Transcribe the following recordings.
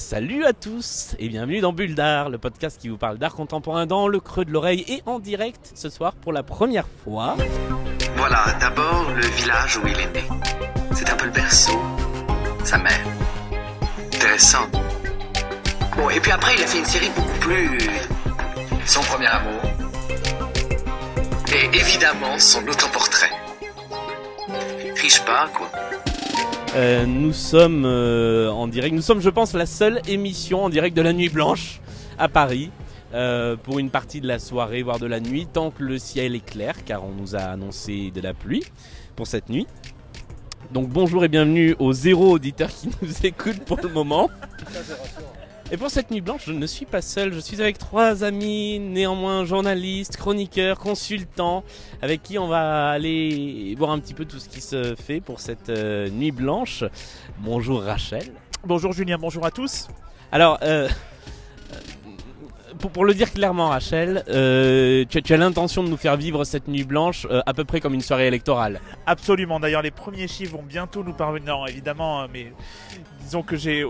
Salut à tous et bienvenue dans Bulle d'Art, le podcast qui vous parle d'art contemporain dans le creux de l'oreille et en direct ce soir pour la première fois. Voilà, d'abord le village où il est né. C'est un peu le berceau, sa mère. Intéressant. Bon, et puis après, il a fait une série beaucoup plus. Son premier amour. Et évidemment, son autoportrait. Triche pas, quoi. Euh, nous sommes euh, en direct, nous sommes je pense la seule émission en direct de la Nuit Blanche à Paris. euh, pour une partie de la soirée, voire de la nuit, tant que le ciel est clair, car on nous a annoncé de la pluie pour cette nuit. Donc bonjour et bienvenue aux zéro auditeurs qui nous écoutent pour le moment. Et pour cette nuit blanche, je ne suis pas seul, je suis avec trois amis, néanmoins journalistes, chroniqueurs, consultants, avec qui on va aller voir un petit peu tout ce qui se fait pour cette euh, nuit blanche. Bonjour Rachel. Bonjour Julien, bonjour à tous. Alors, euh, pour, pour le dire clairement Rachel, euh, tu, as- tu as l'intention de nous faire vivre cette nuit blanche à peu près comme une soirée électorale. Absolument, d'ailleurs les premiers chiffres vont bientôt nous parvenir, évidemment, hein, mais disons que j'ai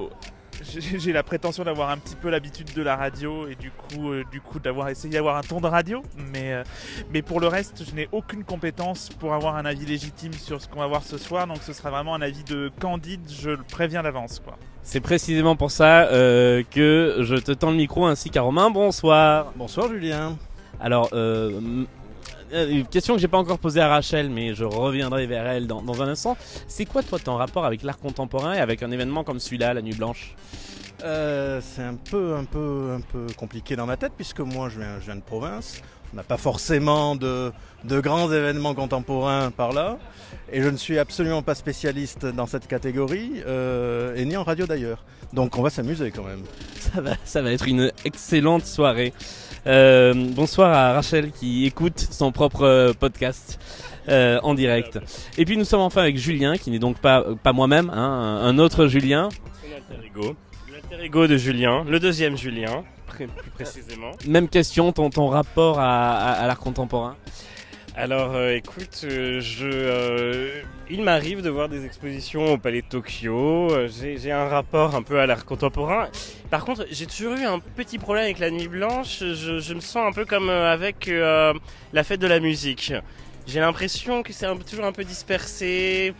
j'ai la prétention d'avoir un petit peu l'habitude de la radio et du coup, euh, du coup d'avoir essayé d'avoir un ton de radio, mais, euh, mais pour le reste, je n'ai aucune compétence pour avoir un avis légitime sur ce qu'on va voir ce soir, donc ce sera vraiment un avis de candide, je le préviens d'avance, quoi. C'est précisément pour ça euh, que je te tends le micro ainsi qu'à Romain. Bonsoir. Bonsoir Julien. Alors, euh, une question que j'ai pas encore posée à Rachel, mais je reviendrai vers elle dans, dans un instant. C'est quoi toi ton rapport avec l'art contemporain et avec un événement comme celui-là, la Nuit Blanche? Euh, c'est un peu, un, peu, un peu compliqué dans ma tête puisque moi je viens, je viens de province. On n'a pas forcément de, de grands événements contemporains par là. Et je ne suis absolument pas spécialiste dans cette catégorie, euh, et ni en radio d'ailleurs. Donc on va s'amuser quand même. Ça va, ça va être une excellente soirée. Euh, bonsoir à Rachel qui écoute son propre euh, podcast euh, en direct. Et puis nous sommes enfin avec Julien, qui n'est donc pas, pas moi-même, hein, un autre Julien. Ego. L'alter ego de Julien, le deuxième Julien, plus précisément. Même question, ton, ton rapport à, à- à l'art contemporain. Alors euh, écoute, euh, je, euh, il m'arrive de voir des expositions au Palais de Tokyo, euh, j'ai un rapport un peu à l'art contemporain. Par contre, j'ai toujours eu un petit problème avec la Nuit Blanche, je, je me sens un peu comme euh, avec la fête de la musique. J'ai l'impression que c'est toujours un peu dispersé.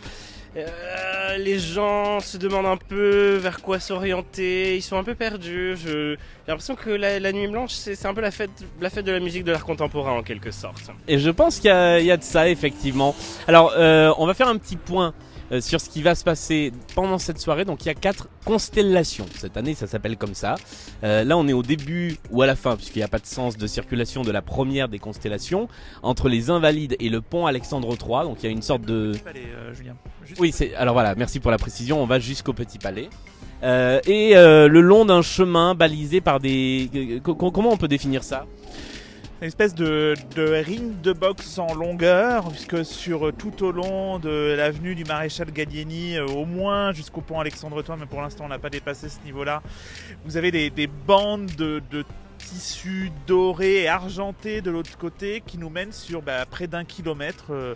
Euh, les gens se demandent un peu vers quoi s'orienter, ils sont un peu perdus. J'ai l'impression que la, Nuit Blanche, c'est un peu la fête, de la musique de l'art contemporain en quelque sorte. Et je pense qu'il y, a- de ça, effectivement. Alors, euh, on va faire un petit point sur ce qui va se passer pendant cette soirée. Donc, il y a quatre constellations. Cette année, ça s'appelle comme ça. Euh, là, on est au début ou à la fin, puisqu'il n'y a pas de sens de circulation de la première des constellations, entre les Invalides et le pont Alexandre III. Donc, il y a une sorte de... Euh, Julien. Oui, c'est alors voilà, merci pour la précision. On va jusqu'au Petit Palais. Euh, et euh, le long d'un chemin balisé par des... euh, co- co- comment on peut définir ça? Une espèce de, de ring de boxe en longueur, puisque sur euh, tout au long de l'avenue du maréchal Gallieni, euh, au moins jusqu'au pont Alexandre III, mais pour l'instant on n'a pas dépassé ce niveau-là, vous avez des, des bandes de, de tissus dorés et argentés de l'autre côté qui nous mènent sur bah, près d'un kilomètre euh,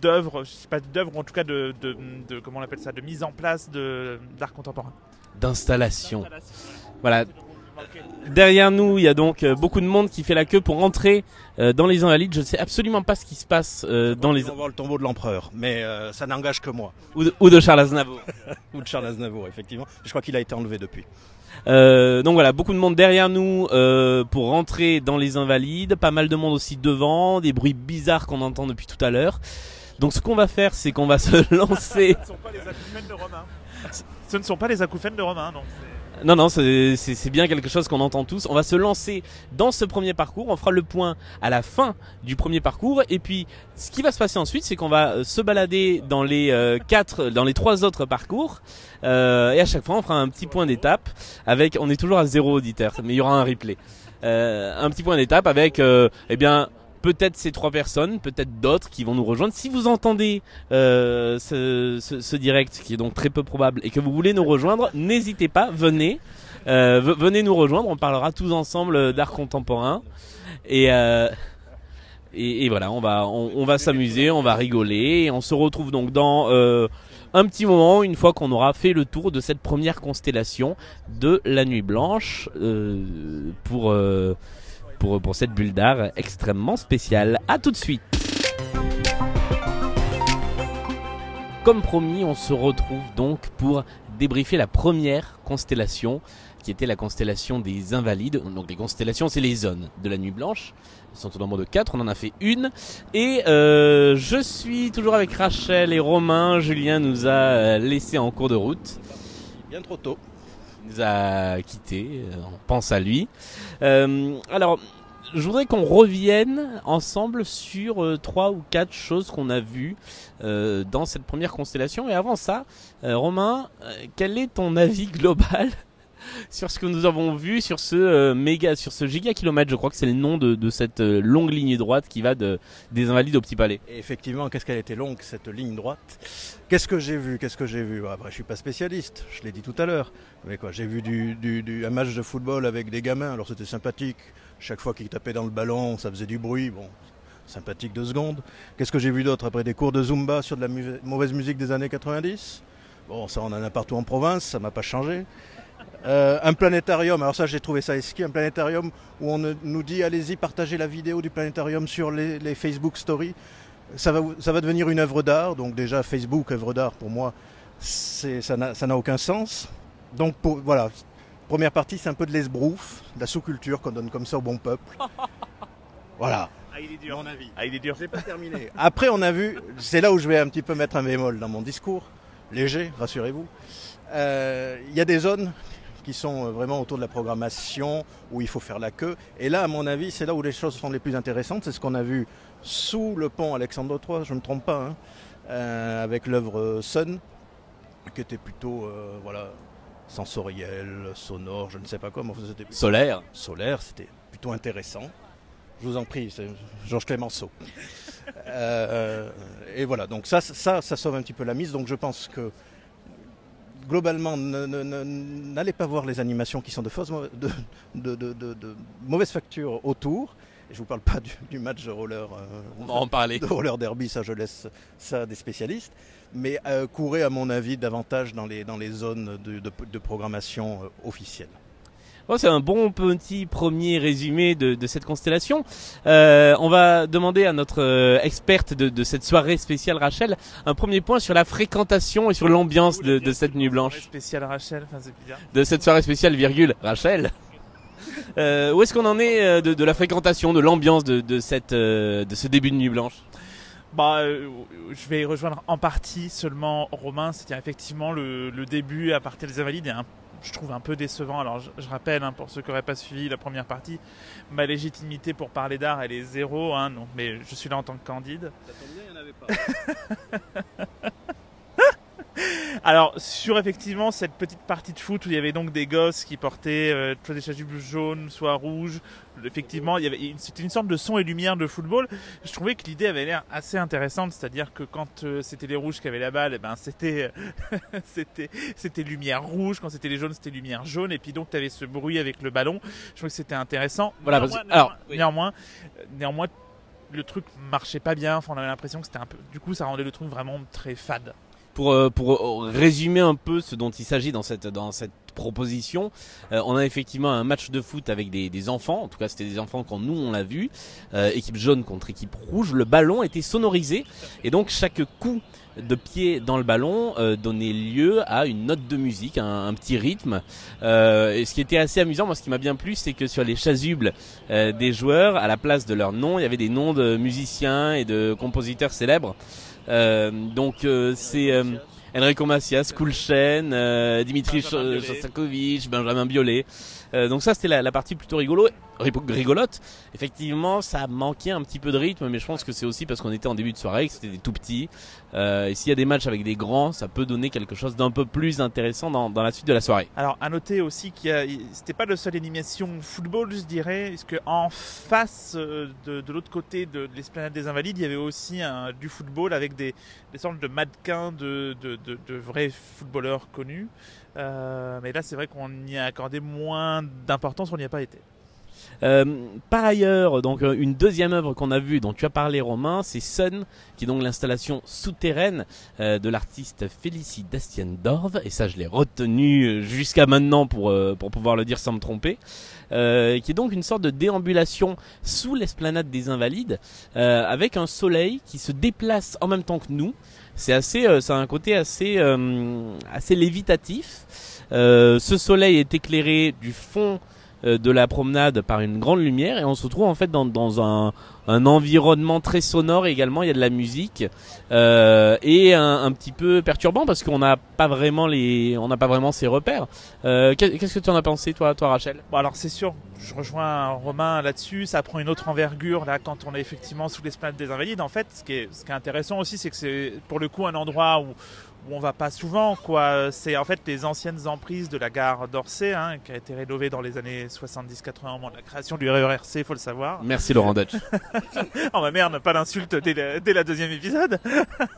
d'œuvres, je sais pas d'œuvres, en tout cas de, de, de- comment on appelle ça, de mise en place de- d'art contemporain. D'installation. Voilà. Derrière nous, il y a donc euh, beaucoup de monde qui fait la queue pour entrer euh, dans les Invalides. Je ne sais absolument pas ce qui se passe euh, dans les On va voir le tombeau de l'empereur, mais ça n'engage que moi. ou de, ou de Charles Aznavour. Ou de Charles Aznavour, effectivement. Je crois qu'il a été enlevé depuis. Euh, donc voilà, beaucoup de monde derrière nous euh, pour rentrer dans les Invalides. Pas mal de monde aussi devant, des bruits bizarres qu'on entend depuis tout à l'heure. Donc ce qu'on va faire, c'est qu'on va se lancer. Ce ne sont pas les acouphènes de Romain. Ce ne sont pas les acouphènes de Romain, c'est- Non, non, c'est bien quelque chose qu'on entend tous. On va se lancer dans ce premier parcours. On fera le point à la fin du premier parcours. Et puis, ce qui va se passer ensuite, c'est qu'on va euh, se balader dans les euh, quatre, dans les trois autres parcours. Euh, et à chaque fois, on fera un petit point d'étape. Avec, on est toujours à zéro auditeur, mais il y aura un replay. Un petit point d'étape avec, eh bien. Peut-être ces trois personnes, peut-être d'autres qui vont nous rejoindre. Si vous entendez euh, ce, direct, qui est donc très peu probable, et que vous voulez nous rejoindre, n'hésitez pas, venez. Euh, ve- venez nous rejoindre, on parlera tous ensemble euh, d'art contemporain. Et, et, voilà, on va, on, va s'amuser, on va rigoler. Et on se retrouve donc dans un petit moment une fois qu'on aura fait le tour de cette première constellation de la nuit blanche pour, pour, cette bulle d'art extrêmement spéciale. A tout de suite Comme promis, on se retrouve donc pour débriefer la première constellation qui était la constellation des Invalides. Donc les constellations, c'est les zones de la Nuit Blanche. Elles sont au nombre de 4, on en a fait une. Et euh, je suis toujours avec Rachel et Romain. Julien nous a euh, laissé en cours de route. Bien trop tôt. A quittés, euh, on pense à lui. Euh, alors, je voudrais qu'on revienne ensemble sur euh, trois ou quatre choses qu'on a vues euh, dans cette première constellation. Et avant ça, euh, Romain, quel est ton avis global sur ce que nous avons vu sur ce méga, sur ce gigakilomètre? Je crois que c'est le nom de, de cette longue ligne droite qui va de, des Invalides au Petit Palais. Effectivement, qu'est-ce qu'elle était longue cette ligne droite? Qu'est-ce que j'ai vu Qu'est-ce que j'ai vu? Après, je suis pas spécialiste, je l'ai dit tout à l'heure. Mais quoi, j'ai vu du, du- un match de football avec des gamins, alors c'était sympathique. Chaque fois qu'ils tapaient dans le ballon, ça faisait du bruit. Bon, sympathique deux secondes. Qu'est-ce que j'ai vu d'autre après des cours de zumba sur de la mauvaise musique des années 90 Bon, ça on en a partout en province, ça m'a pas changé. Euh, un planétarium, alors ça j'ai trouvé ça esquis, un planétarium où on nous dit allez-y partagez la vidéo du planétarium sur les Facebook Stories. Ça va, ça va devenir une œuvre d'art, donc déjà Facebook, œuvre d'art pour moi, ça n'a aucun sens. Donc pour, voilà, première partie c'est un peu de l'esbrouf, de la sous-culture qu'on donne comme ça au bon peuple. Voilà, Ah, il est dur. mon avis. Ah, il est dur. J'ai pas terminé. Après, on a vu, c'est là où je vais un petit peu mettre un bémol dans mon discours, léger, rassurez-vous. Euh, Il y a des zones qui sont euh, vraiment autour de la programmation, où il faut faire la queue. Et là, à mon avis, c'est là où les choses sont les plus intéressantes. C'est ce qu'on a vu sous le pont Alexandre III, je ne me trompe pas, hein, euh, avec l'œuvre Sun, qui était plutôt euh, voilà, sensorielle, sonore, je ne sais pas quoi, mais enfin, c'était Solaire. solaire, c'était plutôt intéressant. Je vous en prie, c'est Georges Clémenceau. Euh, et voilà, donc ça, ça, ça sauve un petit peu la mise. Donc je pense que globalement, n'allez pas voir les animations qui sont de, de- de mauvaise facture autour. Et je vous parle pas du, du match de roller, euh, On va en parler. de roller derby, ça je laisse ça à des spécialistes. Mais euh, courez à mon avis davantage dans les, dans les zones de, de- de programmation euh, officielle. Bon, c'est un bon petit premier résumé de, de cette constellation. Euh, on va demander à notre euh, experte de, de cette soirée spéciale, Rachel, un premier point sur la fréquentation et sur l'ambiance de, de cette nuit blanche. Spécial Rachel, enfin c'est bizarre. De cette soirée spéciale, virgule, Rachel. Euh, où est-ce qu'on en est euh, de, de la fréquentation, de l'ambiance de, de, cette, euh, de ce début de nuit blanche? Bah, euh, je vais rejoindre en partie seulement Romain, c'est-à-dire effectivement le, le début à partir des Invalides est un je trouve un peu décevant. Alors je, je rappelle hein, pour ceux qui n'auraient pas suivi la première partie, ma légitimité pour parler d'art elle est zéro, hein, donc, mais je suis là en tant que candide. Ça tombe bien, il n'y en avait pas. Alors sur effectivement cette petite partie de foot où il y avait donc des gosses qui portaient euh, soit des chasubles jaunes, soit rouges, effectivement il y avait c'était une sorte de son et lumière de football. Je trouvais que l'idée avait l'air assez intéressante, c'est-à-dire que quand euh, c'était les rouges qui avaient la balle, eh ben c'était c'était c'était lumière rouge, quand c'était les jaunes c'était lumière jaune et puis donc tu avais ce bruit avec le ballon. Je trouvais que c'était intéressant. Voilà, néanmoins, parce alors, néanmoins, néanmoins, euh, néanmoins, le truc marchait pas bien, enfin on avait l'impression que c'était un peu du coup ça rendait le truc vraiment très fade. Pour, euh, pour euh, résumer un peu ce dont il s'agit dans cette, dans cette proposition, euh, on a effectivement un match de foot avec des, des enfants, en tout cas c'était des enfants quand nous on l'a vu, euh, équipe jaune contre équipe rouge, le ballon était sonorisé et donc chaque coup de pied dans le ballon euh, donnait lieu à une note de musique, un, un petit rythme. Euh, et ce qui était assez amusant, moi ce qui m'a bien plu, c'est que sur les chasubles des joueurs, à la place de leur nom, il y avait des noms de musiciens et de compositeurs célèbres. Euh, donc euh, c'est euh, Enrico Macias, Kulchen, euh, Dimitri Biolay. Shostakovich, Benjamin Biolay. Euh, donc ça c'était la, la partie plutôt rigolo, ri- rigolote. Effectivement, ça manquait un petit peu de rythme, mais je pense que c'est aussi parce qu'on était en début de soirée, que c'était des tout petits. Euh, et s'il y a des matchs avec des grands, ça peut donner quelque chose d'un peu plus intéressant dans, la suite de la soirée. Alors, à noter aussi qu'il c'était pas le seul animation football, je dirais, puisque en face euh, de, l'autre côté de, de l'esplanade des Invalides, il y avait aussi du football avec des, des sortes de mannequins de vrais footballeurs connus. Euh, mais là, c'est vrai qu'on y a accordé moins d'importance, on n'y a pas été. Euh, par ailleurs, donc euh, une deuxième œuvre qu'on a vue, dont tu as parlé Romain, c'est Sun, qui est donc l'installation souterraine euh, de l'artiste Félicie Dastiendorf, et ça je l'ai retenu euh, jusqu'à maintenant pour, euh, pour pouvoir le dire sans me tromper, qui est donc une sorte de déambulation sous l'esplanade des Invalides, avec un soleil qui se déplace en même temps que nous. C'est assez, euh, ça a un côté assez, euh, assez lévitatif. Euh, ce soleil est éclairé du fond de la promenade par une grande lumière et on se retrouve en fait dans, dans un, un environnement très sonore également. Il y a de la musique euh, et un, petit peu perturbant parce qu'on n'a pas vraiment les, on n'a pas vraiment ses repères. Euh, qu'est- Qu'est-ce que tu en as pensé toi, toi Rachel? Bon alors c'est sûr, je rejoins Romain là-dessus, ça prend une autre envergure là quand on est effectivement sous l'esplanade des Invalides. En fait, ce qui est, ce qui est intéressant aussi, c'est que c'est pour le coup un endroit où, où on va pas souvent. quoi. C'est en fait les anciennes emprises de la gare d'Orsay, hein, qui a été rénovée dans les années 70-80 au moment de la création du RERC, faut le savoir. Merci Laurent Dutch. Oh ma merde, pas d'insulte dès, la- dès la deuxième épisode.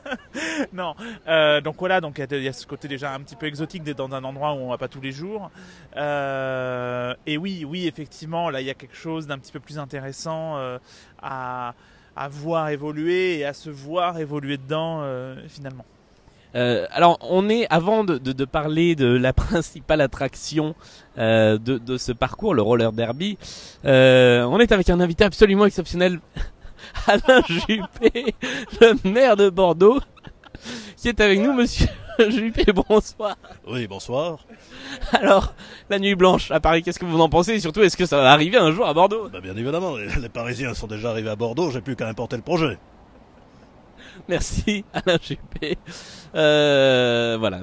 non, euh, donc voilà, donc il y a- il y, a ce côté déjà un petit peu exotique d'être dans un endroit où on va pas tous les jours. Euh, et oui, oui, effectivement, là il y a quelque chose d'un petit peu plus intéressant euh, à, à voir évoluer et à se voir évoluer dedans euh, finalement. Euh, alors, on est avant de, de, de parler de la principale attraction euh, de, de ce parcours, le roller derby. euh, on est avec un invité absolument exceptionnel, Alain Juppé, le maire de Bordeaux, qui est avec nous, Monsieur Juppé. Bonsoir. Oui, bonsoir. Alors, la nuit blanche à Paris, qu'est-ce que vous en pensez? Et surtout, est-ce que ça va arriver un jour à Bordeaux? Bah, bien évidemment, les, les Parisiens sont déjà arrivés à Bordeaux, j'ai plus qu'à importer le projet. Merci, Alain Juppé. Euh, voilà.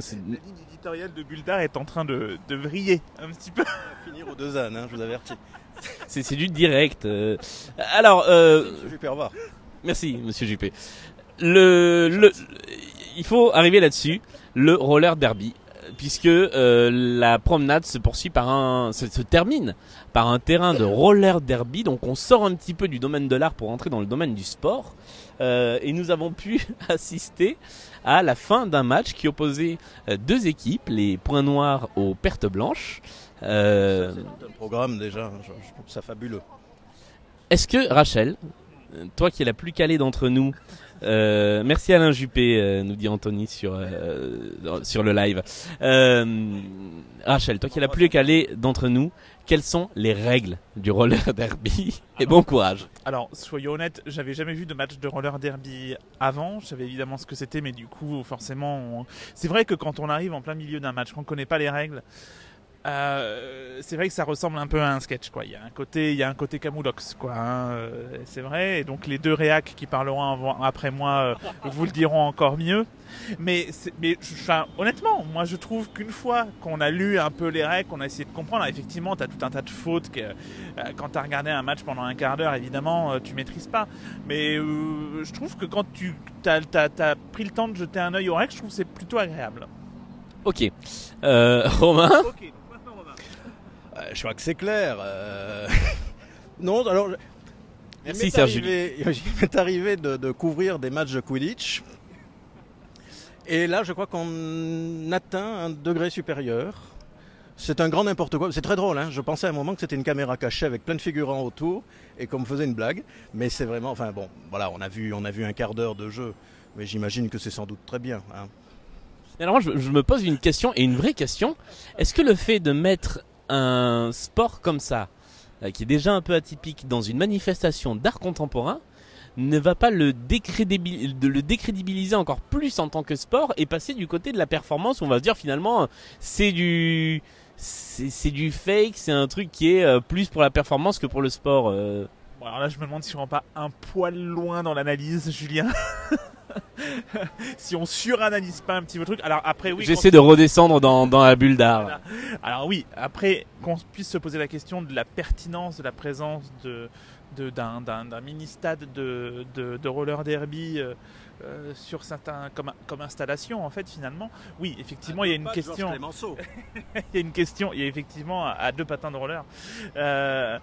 c'est- La ligne éditoriale de Bulldar est en train de, de vriller un petit peu. Finir aux deux ânes, hein, je vous avertis. C'est c'est du direct. euh. Alors, euh, au revoir. Merci, Monsieur Juppé. Le, le, il faut arriver là-dessus. Le roller derby, puisque euh, la promenade se poursuit par un, se, se termine par un terrain de roller derby. Donc, on sort un petit peu du domaine de l'art pour entrer dans le domaine du sport. Euh, et nous avons pu assister à la fin d'un match qui opposait euh, deux équipes, les Points Noirs aux Pertes Blanches. Euh, C'est un programme déjà, je, je trouve ça fabuleux. Est-ce que Rachel, toi qui es la plus calée d'entre nous, euh, merci Alain Juppé, euh, nous dit Anthony sur euh, sur le live. Euh, Rachel, toi qui es la plus calée d'entre nous, quelles sont les règles du roller derby Et bon courage. Alors, soyons honnêtes, j'avais jamais vu de match de roller derby avant. Je savais évidemment ce que c'était, mais du coup, forcément, c'est vrai que quand on arrive en plein milieu d'un match, qu'on connaît pas les règles, euh, c'est vrai que ça ressemble un peu à un sketch, quoi. Il y a un côté, il y a un côté camoulox, quoi. hein, euh, c'est vrai. Et donc les deux réacs qui parleront avant- après moi euh, vous le diront encore mieux. Mais, c'est- mais enfin, honnêtement, moi je trouve qu'une fois qu'on a lu un peu les règles, qu'on a essayé de comprendre, alors, effectivement, tu as tout un tas de fautes que, euh, quand tu as regardé un match pendant un quart d'heure, évidemment, euh, tu maîtrises pas. Mais euh, je trouve que quand tu as, pris le temps de jeter un œil aux règles, je trouve que c'est plutôt agréable. Ok. Euh, Romain? Euh, je crois que c'est clair. euh. non, alors. il Merci, Serge arrivé- Il m'est arrivé de, de couvrir des matchs de Quidditch. Et là, je crois qu'on atteint un degré supérieur. C'est un grand n'importe quoi. C'est très drôle. Hein je pensais à un moment que c'était une caméra cachée avec plein de figurants autour et qu'on me faisait une blague. Mais c'est vraiment. Enfin bon, voilà, on a vu, on a vu un quart d'heure de jeu. Mais j'imagine que c'est sans doute très bien. hein. Alors moi, je, je me pose une question et une vraie question. Est-ce que le fait de mettre un sport comme ça, euh, qui est déjà un peu atypique, dans une manifestation d'art contemporain, ne va pas le, décrédibiliser encore plus en tant que sport et passer du côté de la performance on va se dire finalement euh, c'est du fake, c'est un truc qui est euh, plus pour la performance que pour le sport. Bon, alors là, je me demande si on va pas un poil loin dans l'analyse, Julien. si on suranalyse pas un petit peu le truc. Alors après, oui. J'essaie de redescendre dans, dans la bulle d'art. Alors oui, après qu'on puisse se poser la question de la pertinence de la présence de de- d'un mini stade de, de, de roller derby euh, euh, sur certains comme comme installation en fait finalement. Oui, effectivement, il y a une question. Il y a une question, il y a effectivement à, à deux patins de roller, euh,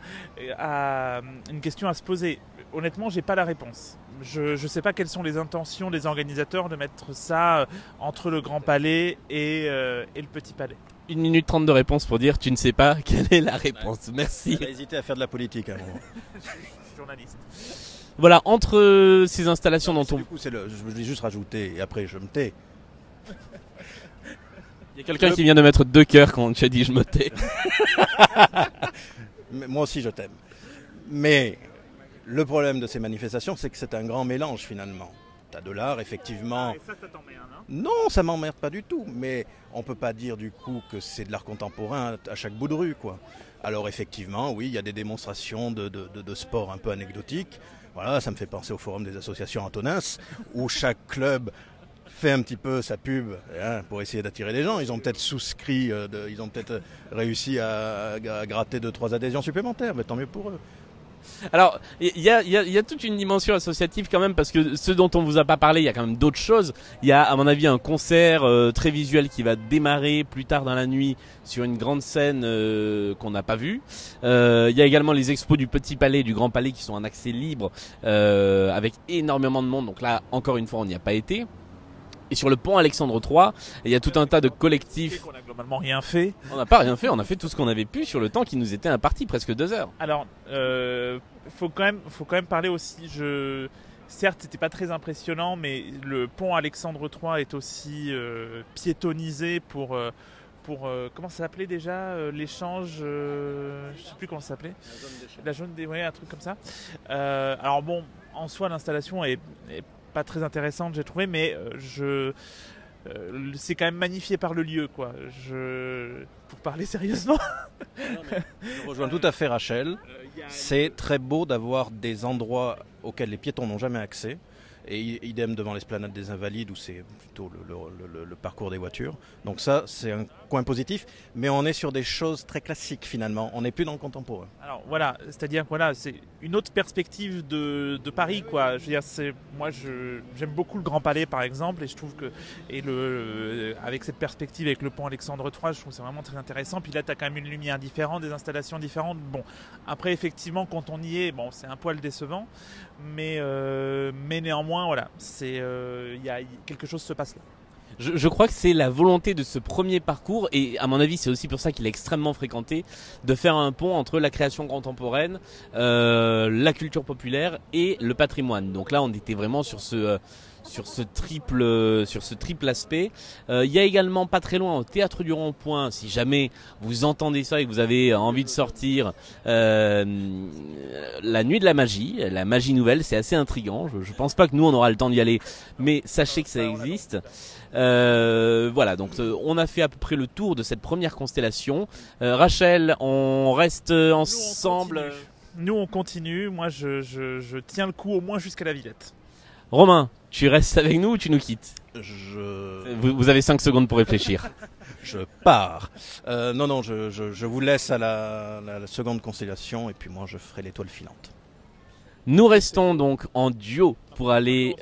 à- une question à se poser. Honnêtement, j'ai pas la réponse, je ne sais pas quelles sont les intentions des organisateurs de mettre ça euh, entre le Grand Palais et, euh, et le Petit Palais. Une minute trente de réponse pour dire tu ne sais pas quelle est la réponse. Merci. J'ai hésité à faire de la politique moment. Journaliste. Voilà, entre ces installations dont on... Du coup, c'est le, je vais juste rajouter, et après je me tais. Il y a quelqu'un qui vient de mettre deux cœurs quand tu as dit je me tais. Mais moi aussi, je t'aime. Mais le problème de ces manifestations, c'est que c'est un grand mélange finalement. T'as de l'art, effectivement. ça, ça t'emmerde, hein? Non, ça m'emmerde pas du tout. Mais on peut pas dire du coup que c'est de l'art contemporain à chaque bout de rue, quoi. Alors effectivement, oui, il y a des démonstrations de, de, de, de sport un peu anecdotiques. Voilà, ça me fait penser au forum des associations Antonins, où chaque club fait un petit peu sa pub hein, pour essayer d'attirer les gens. Ils ont peut-être souscrit, euh, de- ils ont peut-être réussi à, à gratter deux trois adhésions supplémentaires, mais tant mieux pour eux. Alors, il y y, a, y a toute une dimension associative quand même, parce que ce dont on vous a pas parlé, il y a quand même d'autres choses. Il y a, à mon avis, un concert euh, très visuel qui va démarrer plus tard dans la nuit sur une grande scène euh, qu'on n'a pas vue. Euh, il y a également les expos du Petit Palais, et du Grand Palais, qui sont en accès libre, euh, avec énormément de monde. Donc là, encore une fois, on n'y a pas été. Et sur le pont Alexandre III, il y a tout un tas de collectifs. On a globalement rien fait. On n'a pas rien fait, on a fait tout ce qu'on avait pu sur le temps qui nous était imparti, presque deux heures. Alors, euh, faut quand même, faut quand même parler aussi. Je, certes, c'était pas très impressionnant, mais le pont Alexandre III est aussi euh, piétonisé pour, euh, pour euh, comment ça s'appelait déjà euh, l'échange. euh, je sais plus comment ça s'appelait. La zone des, ouais, un truc comme ça. Euh, alors bon, en soi, l'installation est, est pas très intéressante, j'ai trouvé, mais euh, je euh, c'est quand même magnifié par le lieu, quoi. Je, pour parler sérieusement, Je rejoins tout à fait Rachel. C'est très beau d'avoir des endroits auxquels les piétons n'ont jamais accès. Et idem devant l'esplanade des Invalides où c'est plutôt le, parcours des voitures. Donc ça, c'est un coin positif. Mais on est sur des choses très classiques finalement. On n'est plus dans le contemporain. Alors voilà, c'est-à-dire voilà, c'est une autre perspective de, Paris, quoi. Je veux dire, c'est moi, j'aime beaucoup le Grand Palais, par exemple, et je trouve que et le avec cette perspective avec le pont Alexandre III, je trouve c'est vraiment très intéressant. Puis là, tu as quand même une lumière différente, des installations différentes. Bon, après, effectivement, quand on y est, bon, c'est un poil décevant, mais euh, mais néanmoins, voilà, c'est euh, il y a quelque chose se passe là. Je, je crois que c'est la volonté de ce premier parcours, et à mon avis c'est aussi pour ça qu'il est extrêmement fréquenté, de faire un pont entre la création contemporaine, euh, la culture populaire et le patrimoine. Donc là on était vraiment sur ce... sur ce triple sur ce triple aspect. Euh, Il y a également pas très loin au théâtre du Rond-Point, si jamais vous entendez ça et que vous avez envie de sortir, euh, la nuit de la magie, la magie nouvelle, c'est assez intrigant. Je, je pense pas que nous on aura le temps d'y aller, mais sachez que ça existe. Euh, voilà, donc euh, on a fait à peu près le tour de cette première constellation. Euh, Rachel, on reste ensemble. continue. Nous, on continue. Moi, je, je, je tiens le coup au moins jusqu'à la Villette. Romain, tu restes avec nous ou tu nous quittes Je, vous, vous avez 5 secondes pour réfléchir. je pars. Euh, non, non, je, je- je vous laisse à la, la- la seconde constellation et puis moi je ferai l'étoile filante. Nous restons donc en duo pour aller.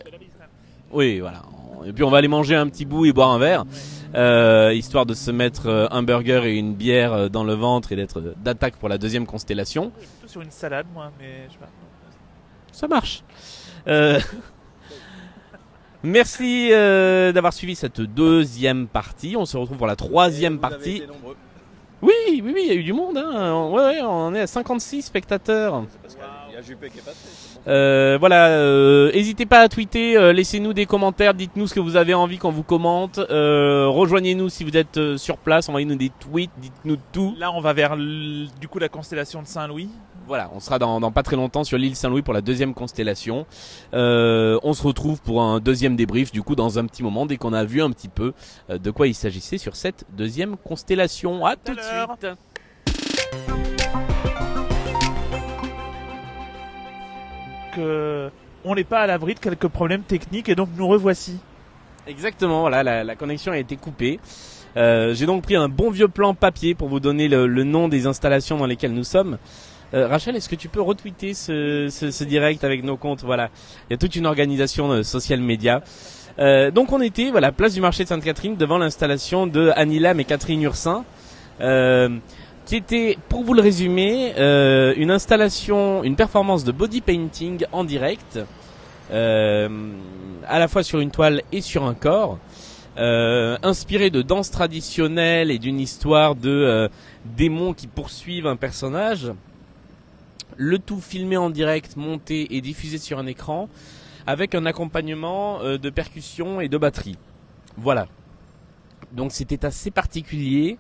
Oui, voilà. Et puis on va aller manger un petit bout et boire un verre, euh, histoire de se mettre euh, un burger et une bière euh, dans le ventre et d'être d'attaque pour la deuxième constellation. Plutôt sur une salade, moi, mais je sais pas. Ça marche. Merci euh, d'avoir suivi cette deuxième partie. On se retrouve pour la troisième partie. Oui, oui, oui, il y a eu du monde. Hein. Ouais, ouais, on est à 56 spectateurs. Il y a Juppé qui est passé. Euh, voilà, euh, n'hésitez pas à tweeter, euh, laissez-nous des commentaires, dites-nous ce que vous avez envie qu'on vous commente. Euh, Rejoignez-nous si vous êtes euh, sur place, envoyez-nous des tweets, dites-nous tout. Là, on va vers du coup la constellation de Saint-Louis. Voilà, on sera dans, dans pas très longtemps sur l'île Saint-Louis pour la deuxième constellation. Euh, on se retrouve pour un deuxième débrief du coup dans un petit moment dès qu'on a vu un petit peu euh, de quoi il s'agissait sur cette deuxième constellation. À tout de l'heure. On n'est pas à l'abri de quelques problèmes techniques et donc nous revoici. Exactement, voilà, la, connexion a été coupée. Euh, J'ai donc pris un bon vieux plan papier pour vous donner le, nom des installations dans lesquelles nous sommes. Euh, Rachel, est-ce que tu peux retweeter ce, direct avec nos comptes? Voilà, il y a toute une organisation de social media. Euh, donc on était, voilà, place du marché de Sainte-Catherine devant l'installation de Annie Lam et Catherine Ursin, euh, qui était, pour vous le résumer, euh, une installation, une performance de body painting en direct euh, à la fois sur une toile et sur un corps, euh, inspiré de danse traditionnelle et d'une histoire de euh, démons qui poursuivent un personnage. Le tout filmé en direct, monté et diffusé sur un écran, avec un accompagnement euh, de percussion et de batterie. Voilà. Donc c'était assez particulier.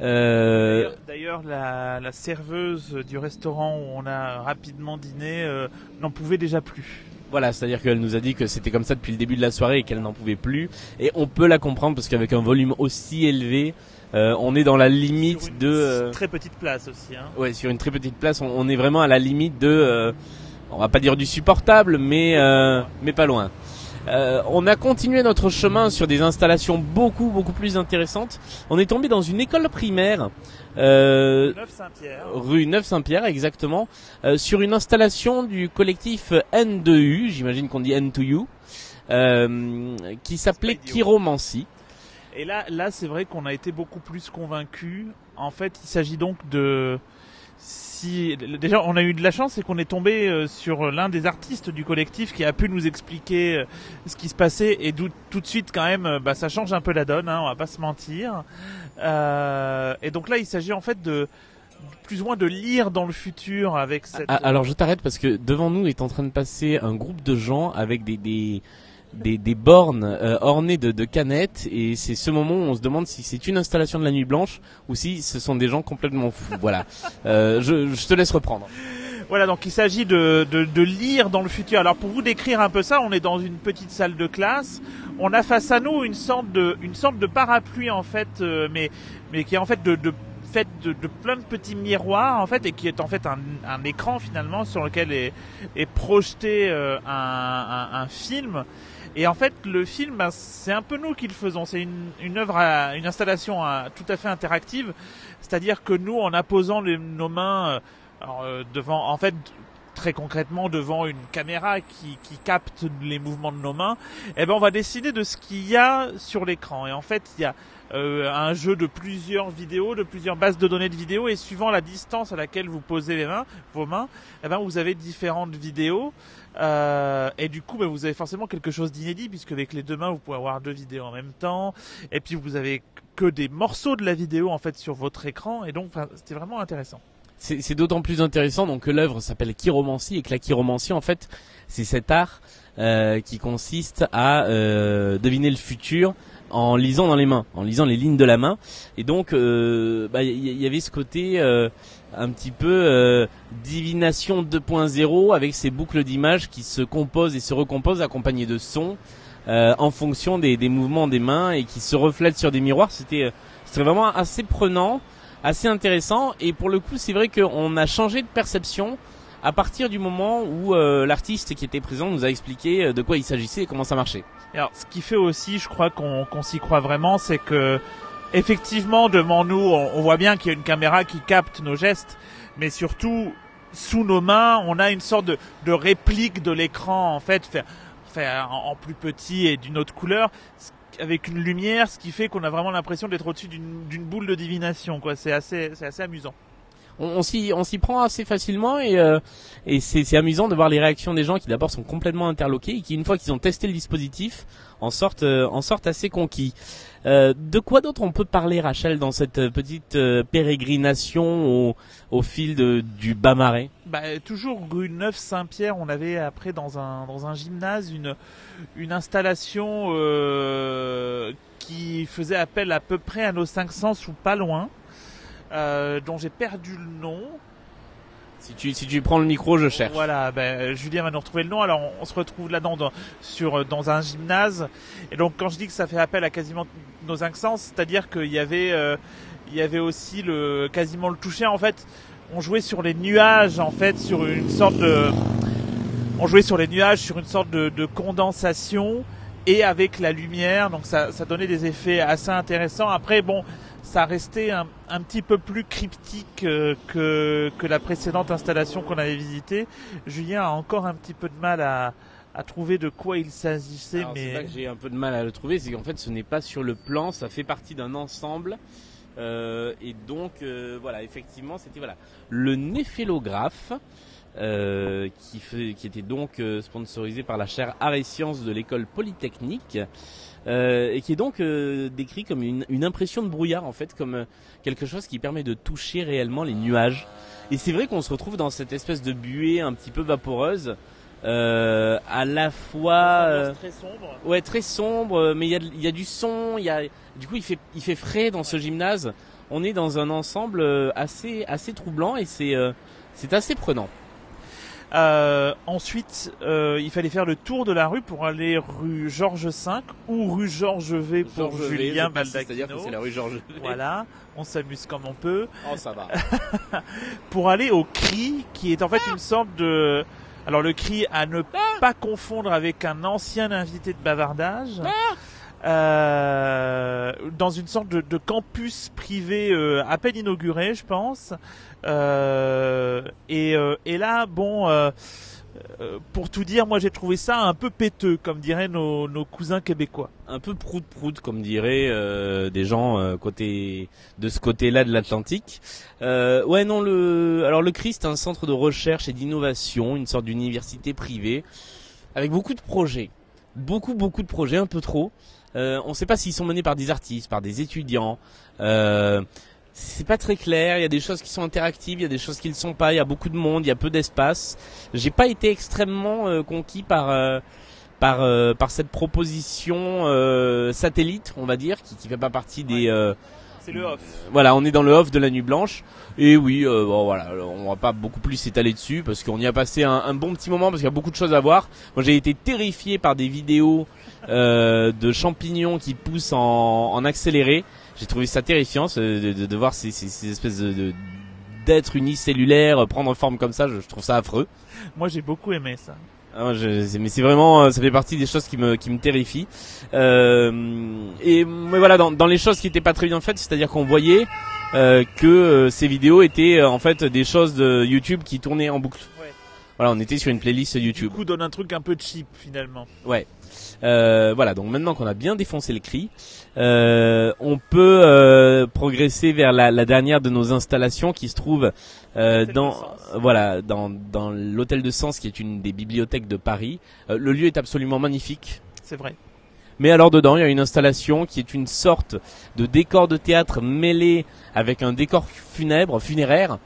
Euh, D'ailleurs, la, la serveuse du restaurant où on a rapidement dîné euh, n'en pouvait déjà plus. Voilà, c'est-à-dire qu'elle nous a dit que c'était comme ça depuis le début de la soirée et qu'elle n'en pouvait plus. Et on peut la comprendre parce qu'avec un volume aussi élevé, euh, on est dans la limite Sur une de... Très petite place aussi. Hein. Ouais, sur une très petite place, on, on est vraiment à la limite de... on va pas dire du supportable, mais, mais pas loin. Euh, on a continué notre chemin sur des installations beaucoup beaucoup plus intéressantes. On est tombé dans une école primaire euh, 9 Saint-Pierre. rue exactement, euh, sur une installation du collectif N2U, j'imagine qu'on dit N2U, euh, qui s'appelait. Chiromancie. Et là, là c'est vrai qu'on a été beaucoup plus convaincus. En fait, il s'agit donc de... Si, déjà, on a eu de la chance, c'est qu'on est tombé euh, sur l'un des artistes du collectif qui a pu nous expliquer euh, ce qui se passait et d'où- tout de suite quand même, euh, bah, ça change un peu la donne, hein, on va pas se mentir. Euh, et donc là, il s'agit en fait de plus ou moins de lire dans le futur avec cette. Ah, alors je t'arrête parce que devant nous est en train de passer un groupe de gens avec des des des, des bornes euh, ornées de, de canettes et c'est ce moment où on se demande si c'est une installation de la nuit blanche ou si ce sont des gens complètement fous. Voilà. Euh, je, je te laisse reprendre. Voilà, donc il s'agit de, de, de lire dans le futur. Alors pour vous décrire un peu ça, on est dans une petite salle de classe. On a face à nous une sorte de, une sorte de parapluie en fait, euh, mais, mais qui est en fait de, de fait de, de plein de petits miroirs en fait et qui est en fait un, un écran finalement sur lequel est, est projeté euh, un, un, un film. Et en fait, le film, ben, c'est un peu nous qui le faisons. C'est une, une œuvre, à- une installation à- tout à fait interactive. C'est-à-dire que nous, en apposant les- nos mains euh, euh, devant, en fait, très concrètement devant une caméra qui, qui capte les mouvements de nos mains, eh ben on va décider de ce qu'il y a sur l'écran. Et en fait, il y a euh, un jeu de plusieurs vidéos, de plusieurs bases de données de vidéos, et suivant la distance à laquelle vous posez les mains, vos mains, eh ben vous avez différentes vidéos. Euh, et du coup, ben, vous avez forcément quelque chose d'inédit, puisque avec les deux mains, vous pouvez avoir deux vidéos en même temps. Et puis, vous avez que des morceaux de la vidéo en fait sur votre écran, et donc, c'était vraiment intéressant. C'est d'autant plus intéressant donc que l'œuvre s'appelle chiromancie et que la chiromancie en fait c'est cet art euh, qui consiste à euh, deviner le futur en lisant dans les mains, en lisant les lignes de la main. Et donc euh, bah, il y, y avait ce côté euh, un petit peu euh, divination 2.0 avec ces boucles d'images qui se composent et se recomposent accompagnées de sons euh, en fonction des, des mouvements des mains et qui se reflètent sur des miroirs. C'était vraiment assez prenant assez intéressant et pour le coup c'est vrai qu'on a changé de perception à partir du moment où euh, l'artiste qui était présent nous a expliqué euh, de quoi il s'agissait et comment ça marchait. Alors, ce qui fait aussi, je crois qu'on s'y croit vraiment, c'est que effectivement devant nous, on, voit bien qu'il y a une caméra qui capte nos gestes, mais surtout sous nos mains, on a une sorte de, réplique de l'écran en fait, fait, en, plus petit et d'une autre couleur, avec une lumière, ce qui fait qu'on a vraiment l'impression d'être au-dessus d'une boule de divination. C'est assez, assez amusant. On, s'y prend assez facilement et euh, c'est amusant de voir les réactions des gens qui d'abord sont complètement interloqués et qui une fois qu'ils ont testé le dispositif en sortent euh, en sortent assez conquis. Euh, de quoi d'autre on peut parler Rachel dans cette euh, petite euh, pérégrination au, fil du bas marais Bah, toujours rue Neuve Saint-Pierre, on avait après dans un dans un gymnase une installation qui faisait appel à peu près à nos cinq sens ou pas loin, dont j'ai perdu le nom. Si tu si tu prends le micro, je cherche. Voilà, ben, Julien va nous retrouver le nom. Alors on, se retrouve là-dedans dans, sur dans un gymnase. Et donc quand je dis que ça fait appel à quasiment nos cinq c'est-à-dire qu'il y avait euh, il y avait aussi le quasiment le toucher. En fait, on jouait sur les nuages en fait sur une sorte de on jouait sur les nuages sur une sorte de, de condensation et avec la lumière. Donc ça ça donnait des effets assez intéressants. Après bon ça restait un, un petit peu plus cryptique euh, que, que la précédente installation qu'on avait visitée. Julien a encore un petit peu de mal à, à trouver de quoi il s'agissait, Alors, C'est mais là que j'ai un peu de mal à le trouver, c'est qu'en fait ce n'est pas sur le plan, ça fait partie d'un ensemble. Euh, et donc euh, voilà, effectivement, c'était voilà le néphélographe. euh, qui, fait, qui était donc sponsorisé par la chaire Arts et Sciences de l'école Polytechnique. Euh, et qui est donc euh, décrit comme une, une impression de brouillard en fait, comme euh, quelque chose qui permet de toucher réellement les nuages. Et c'est vrai qu'on se retrouve dans cette espèce de buée un petit peu vaporeuse, euh, à la fois euh, très sombre. ouais très sombre, mais il y a, y a du son, il y a du coup il fait il fait frais dans ce gymnase. On est dans un ensemble assez assez troublant et c'est euh, c'est assez prenant. Euh, ensuite, euh, il fallait faire le tour de la rue pour aller rue Georges V ou rue Georges V pour Georges Julien précise, C'est-à-dire que Baldacchino. c'est la rue Georges V. Voilà, on s'amuse comme on peut. Oh ça va. Pour aller au CRI, qui est en fait une sorte de... Alors le CRI à ne pas confondre avec un ancien invité de bavardage. Euh, dans une sorte de, de campus privé euh, à peine inauguré, je pense. Euh, et, euh, et là, bon, euh, euh, pour tout dire, moi j'ai trouvé ça un peu péteux, comme diraient nos, nos cousins québécois. un peu prout prout comme diraient des gens côté de ce côté-là de l'Atlantique. Ouais non le alors le CRIST un centre de recherche et d'innovation, une sorte d'université privée avec beaucoup de projets, beaucoup beaucoup de projets, un peu trop. Euh, on ne sait pas s'ils sont menés par des artistes, par des étudiants. Euh, c'est pas très clair. Il y a des choses qui sont interactives, il y a des choses qui ne le sont pas. Il y a beaucoup de monde, il y a peu d'espace. J'ai pas été extrêmement euh, conquis par euh, par euh, par cette proposition satellite, on va dire, qui qui fait pas partie des C'est le off. voilà, on est dans le off de la nuit blanche. Et oui, bon voilà, on va pas beaucoup plus s'étaler dessus parce qu'on y a passé un, un bon petit moment parce qu'il y a beaucoup de choses à voir. Moi, j'ai été terrifié par des vidéos euh, de champignons qui poussent en, en accéléré. J'ai trouvé ça terrifiant de, de, de voir ces, ces, ces espèces de, de- d'êtres unicellulaires prendre forme comme ça. Je, je trouve ça affreux. Moi j'ai beaucoup aimé ça. Ah, je- mais c'est vraiment, euh, ça fait partie des choses qui me qui me terrifient. Euh, et mais voilà, dans, dans les choses qui étaient pas très bien faites, c'est-à-dire qu'on voyait euh, que euh, ces vidéos étaient en fait des choses de YouTube qui tournaient en boucle. Ouais. Voilà, on était sur une playlist YouTube. Du coup, donne un truc un peu cheap finalement. Euh, voilà, donc maintenant qu'on a bien défoncé le cri, euh, on peut euh, progresser vers la, la dernière de nos installations qui se trouve euh, dans voilà dans dans l'hôtel de Sens qui est une des bibliothèques de Paris. Euh, le lieu est absolument magnifique. C'est vrai. Mais alors dedans, il y a une installation qui est une sorte de décor de théâtre mêlé avec un décor funèbre, funéraire.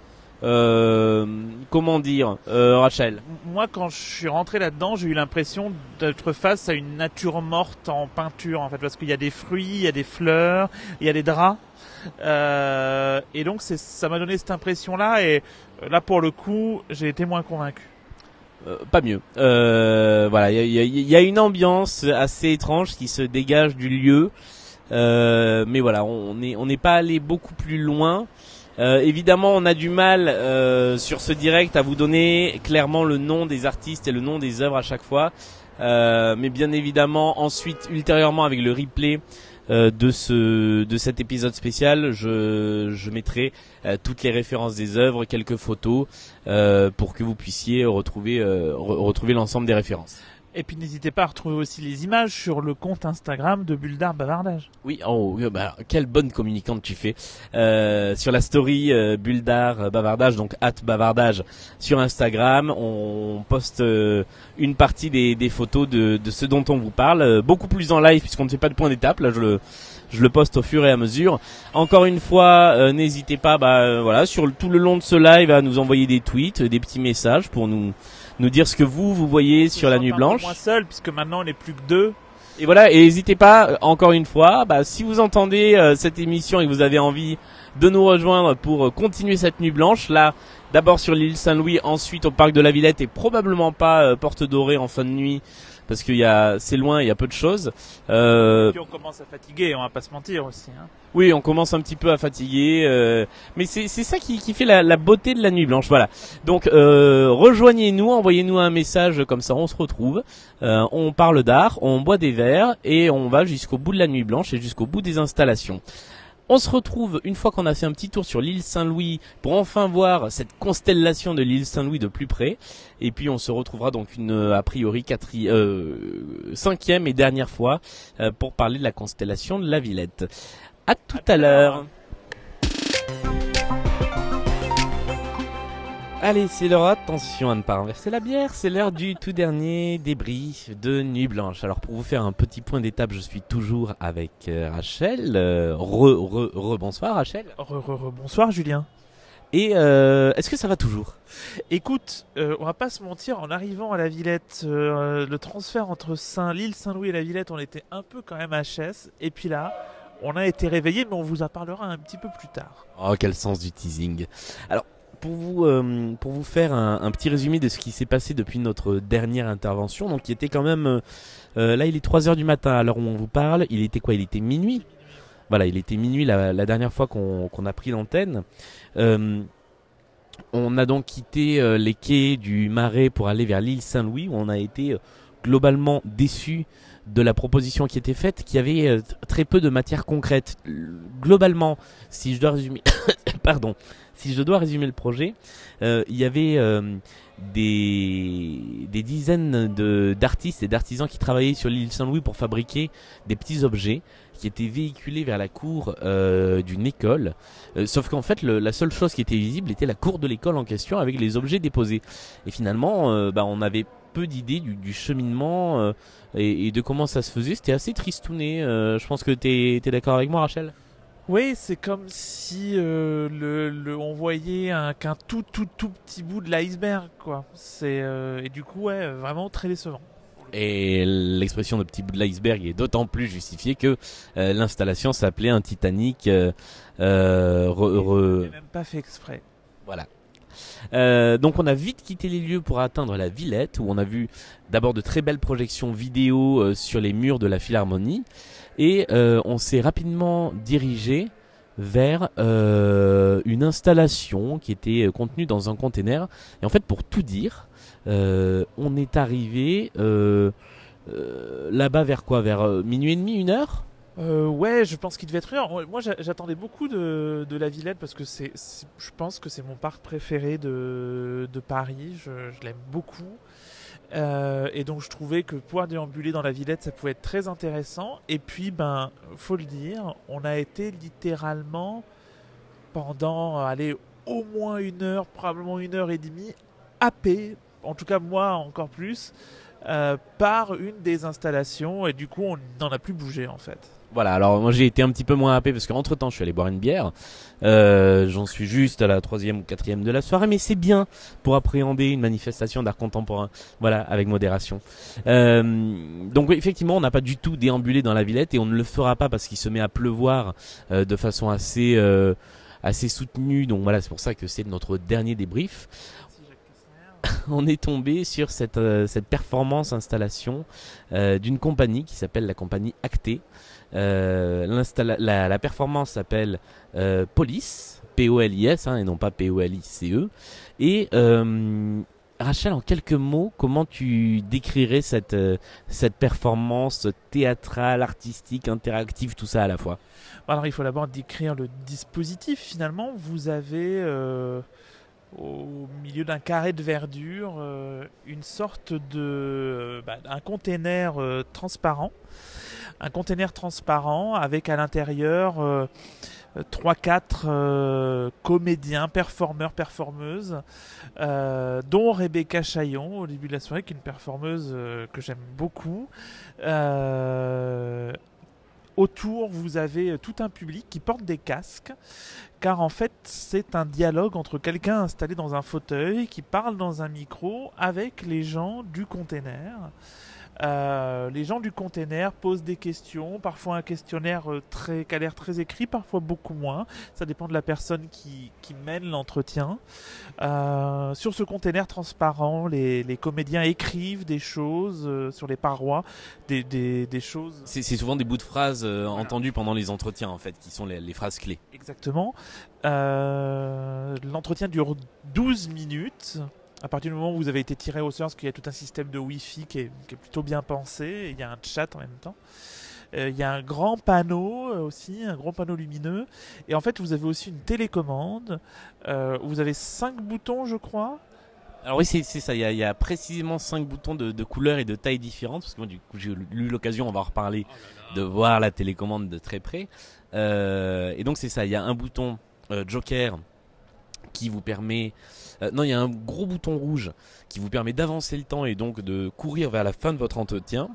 Euh, comment dire, euh, Rachel? Moi, quand je suis rentré là-dedans, j'ai eu l'impression d'être face à une nature morte en peinture, en fait, parce qu'il y a des fruits, il y a des fleurs, il y a des draps. Euh, et donc, ça m'a donné cette impression-là. Et euh, là, pour le coup, j'ai été moins convaincu. Euh, Pas mieux. Euh, voilà, il y a, y une ambiance assez étrange qui se dégage du lieu. Euh, mais voilà, on n'est on n'est pas allé beaucoup plus loin. Euh, évidemment, on a du mal euh, sur ce direct à vous donner clairement le nom des artistes et le nom des œuvres à chaque fois. Euh, mais bien évidemment, ensuite, ultérieurement, avec le replay euh, de ce de cet épisode spécial, je je mettrai toutes les références des œuvres, quelques photos, pour que vous puissiez retrouver re- retrouver l'ensemble des références. Et puis, n'hésitez pas à retrouver aussi les images sur le compte Instagram de Bulldar Bavardage. Oui, oh, euh, bah, quelle bonne communicante tu fais. Euh, sur la story euh, Bulldar Bavardage, donc at Bavardage sur Instagram, on poste euh, une partie des, des photos de, de ce dont on vous parle, euh, beaucoup plus en live puisqu'on ne fait pas de point d'étape. Là, je le je le poste au fur et à mesure. Encore une fois, n'hésitez pas, bah voilà, sur tout le long de ce live, à nous envoyer des tweets, des petits messages pour nous nous dire ce que vous vous voyez sur la nuit blanche. Moi seul, puisque maintenant on n'est plus que deux. Et voilà, et n'hésitez pas, euh, encore une fois, bah, si vous entendez euh, cette émission et que vous avez envie de nous rejoindre pour euh, continuer cette nuit blanche, là, d'abord sur l'île Saint-Louis, ensuite au parc de la Villette et probablement pas euh, Porte Dorée en fin de nuit, parce qu'il y a, c'est loin, il y a peu de choses. Euh, Puis on commence à fatiguer, on va pas se mentir aussi. Hein. oui, on commence un petit peu à fatiguer, euh, mais c'est c'est ça qui, qui fait la, la beauté de la nuit blanche. Voilà. Donc euh, rejoignez-nous, envoyez-nous un message comme ça, on se retrouve. Euh, on parle d'art, on boit des verres et on va jusqu'au bout de la nuit blanche et jusqu'au bout des installations. On se retrouve une fois qu'on a fait un petit tour sur l'île Saint-Louis pour enfin voir cette constellation de l'île Saint-Louis de plus près. Et puis on se retrouvera donc une euh, a priori quatri- euh, cinquième et dernière fois euh, pour parler de la constellation de la Villette. À tout à l'heure. Allez, c'est l'heure, attention à ne pas renverser la bière, c'est l'heure du tout dernier débris de Nuit Blanche. Alors pour vous faire un petit point d'étape, je suis toujours avec euh, Rachel. Euh, re, re, re, bonsoir Rachel. Re, re, re, bonsoir Julien. Et euh, est-ce que ça va toujours? Écoute, euh, on va pas se mentir, en arrivant à la Villette, le transfert entre Saint, l'île Saint-Louis et la Villette, on était un peu quand même HS. Et puis là, on a été réveillé, mais on vous en parlera un petit peu plus tard. Oh, quel sens du teasing. Alors, pour vous, euh, pour vous faire un, petit résumé de ce qui s'est passé depuis notre dernière intervention, donc qui était quand même... euh, euh, là, il est 3h du matin à l'heure où on vous parle. Il était quoi Il était minuit? Voilà, il était minuit la, dernière fois qu'on a pris l'antenne. On a donc quitté les quais du Marais pour aller vers l'île Saint-Louis où on a été globalement déçu de la proposition qui était faite, qui avait très peu de matière concrète. Globalement, si je dois résumer, pardon, si je dois résumer le projet, euh, il y avait euh, des, dizaines d'artistes et d'artisans qui travaillaient sur l'île Saint-Louis pour fabriquer des petits objets qui étaient véhiculés vers la cour euh, d'une école. Sauf qu'en fait, la seule chose qui était visible était la cour de l'école en question avec les objets déposés. Et finalement, bah, on avait peu d'idées du, cheminement et, de comment ça se faisait. C'était assez tristouné. Je pense que t'es es, d'accord avec moi, Rachel? Oui, c'est comme si euh, le, le- on voyait un- qu'un tout tout tout petit bout de l'iceberg, quoi. C'est euh, et du coup, ouais, vraiment très décevant. Et l'expression de petit bout de l'iceberg est d'autant plus justifiée que euh, l'installation s'appelait un Titanic. euh, re- même pas fait exprès. Voilà. Euh, donc on a vite quitté les lieux pour atteindre la Villette où on a vu d'abord de très belles projections vidéo euh, sur les murs de la Philharmonie et euh, on s'est rapidement dirigé vers euh, une installation qui était euh, contenue dans un container et en fait pour tout dire on est arrivé là-bas vers quoi? Vers minuit et demi une heure? Ouais, je pense qu'il devait être une heure. Moi, j'a- j'attendais beaucoup de, la Villette parce que c'est, je pense que c'est mon parc préféré de, Paris. Je l'aime beaucoup. Euh, et donc, je trouvais que pouvoir déambuler dans la Villette, ça pouvait être très intéressant. Et puis, ben, faut le dire, on a été littéralement pendant, allez, au moins une heure, probablement une heure et demie, happé, en tout cas moi encore plus, euh, par une des installations. Et du coup, on n'en a plus bougé en fait. Voilà, alors moi j'ai été un petit peu moins happé parce qu'entre temps je suis allé boire une bière. Euh, J'en suis juste à la troisième ou quatrième de la soirée, mais c'est bien pour appréhender une manifestation d'art contemporain. Voilà, avec modération. Euh, donc effectivement, on n'a pas du tout déambulé dans la Villette et on ne le fera pas parce qu'il se met à pleuvoir euh, de façon assez assez soutenue. Donc voilà, c'est pour ça que c'est notre dernier débrief. on est tombé sur cette, cette performance installation d'une compagnie qui s'appelle la compagnie Acté. Euh, la, la performance s'appelle euh, Police, P-O-L-I-S, hein, et non pas P-O-L-I-C-E. Et euh, Rachel, en quelques mots, comment tu décrirais cette, euh, performance théâtrale, artistique, interactive, tout ça à la fois? Alors il faut d'abord décrire le dispositif. Finalement, vous avez euh, au milieu d'un carré de verdure euh, une sorte de bah, un container euh, transparent, un container transparent avec à l'intérieur euh, 3-4 comédiens, performeurs, performeuses, euh, dont Rebecca Chaillon au début de la soirée, qui est une performeuse euh, que j'aime beaucoup. Euh, autour, vous avez tout un public qui porte des casques, car en fait, c'est un dialogue entre quelqu'un installé dans un fauteuil qui parle dans un micro avec les gens du container. Euh, les gens du container posent des questions, parfois un questionnaire euh, très, qui a l'air très écrit, parfois beaucoup moins. Ça dépend de la personne qui, qui mène l'entretien. Euh, sur ce container transparent, les, les comédiens écrivent des choses euh, sur les parois, des, des, des choses C'est souvent des bouts de phrases euh, entendus pendant les entretiens, en fait, qui sont les, les phrases clés. Exactement. L'entretien dure 12 minutes. À partir du moment où vous avez été tiré au sort, parce qu'il y a tout un système de Wi-Fi qui est, qui est plutôt bien pensé, et il y a un chat en même temps. Euh, il y a un grand panneau euh, aussi, un gros panneau lumineux. Et en fait, vous avez aussi une télécommande. Euh, vous avez cinq boutons, je crois. Alors oui, c'est ça. Il y, a, il y a précisément cinq boutons de, de couleurs et de tailles différentes. Parce que moi, du coup, j'ai eu l'occasion, on va en reparler, de voir la télécommande de très près. Euh, et donc c'est ça. Il y a un bouton euh, Joker qui vous permet... euh, non, il y a un gros bouton rouge qui vous permet d'avancer le temps et donc de courir vers la fin de votre entretien.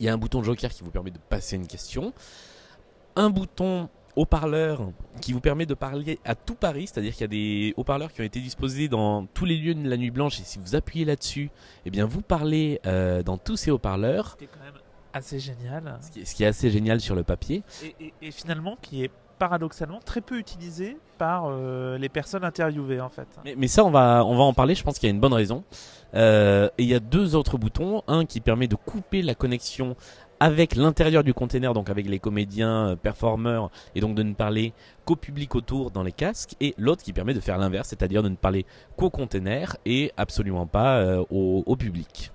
Il y a un bouton joker qui vous permet de passer une question. Un bouton haut-parleur qui vous permet de parler à tout Paris, c'est-à-dire qu'il y a des haut-parleurs qui ont été disposés dans tous les lieux de la nuit blanche et si vous appuyez là-dessus, eh bien vous parlez euh, dans tous ces haut-parleurs, C'était quand même assez génial. ce qui, est, ce qui est assez génial sur le papier. Et, et- et finalement, qui est paradoxalement très peu utilisé par euh, les personnes interviewées en fait. Mais, ça, on va, on va en parler. Je pense qu'il y a une bonne raison. Euh, et il y a deux autres boutons. Un qui permet de couper la connexion avec l'intérieur du container, donc avec les comédiens, euh, performeurs, et donc de ne parler qu'au public autour dans les casques. Et l'autre qui permet de faire l'inverse, c'est-à-dire de ne parler qu'au container et absolument pas au public.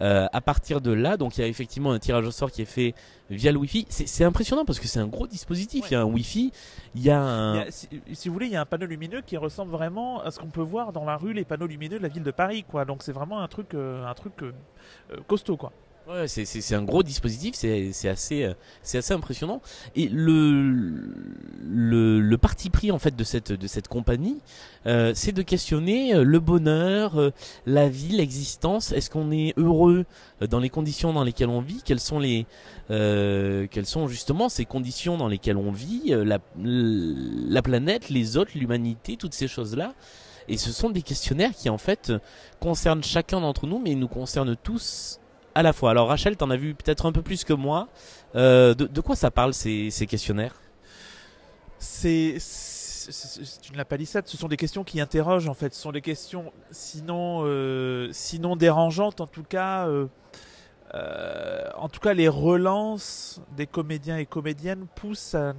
Euh, à partir de là, donc il y a effectivement un tirage au sort qui est fait via le Wi-Fi. C'est impressionnant parce que c'est un gros dispositif. Il y a un Wi-Fi, il y a un. Il y a- si, si vous voulez, il y a un panneau lumineux qui ressemble vraiment à ce qu'on peut voir dans la rue, les panneaux lumineux de la ville de Paris, quoi. Donc c'est vraiment un truc, euh, un truc euh, costaud, quoi. Ouais, c'est, un gros dispositif, c'est, assez, euh, c'est assez impressionnant. Et le, le, le parti pris en fait de cette, de cette compagnie, euh, c'est de questionner euh, le bonheur, euh, la vie, l'existence. Est-ce qu'on est heureux dans les conditions dans lesquelles on vit? Quelles sont les, euh, quelles sont justement ces conditions dans lesquelles on vit la, la planète, les autres, l'humanité, toutes ces choses-là? Et ce sont des questionnaires qui en fait concernent chacun d'entre nous, mais nous concernent tous à la fois. Alors Rachel, t'en as vu peut-être un peu plus que moi. Euh, de, quoi ça parle ces, questionnaires? C'est, une lapalissade. Ce sont des questions qui interrogent, en fait. Ce sont des questions, sinon, euh, sinon dérangeantes, en tout cas. euh, en tout cas, les relances des comédiens et comédiennes poussent à,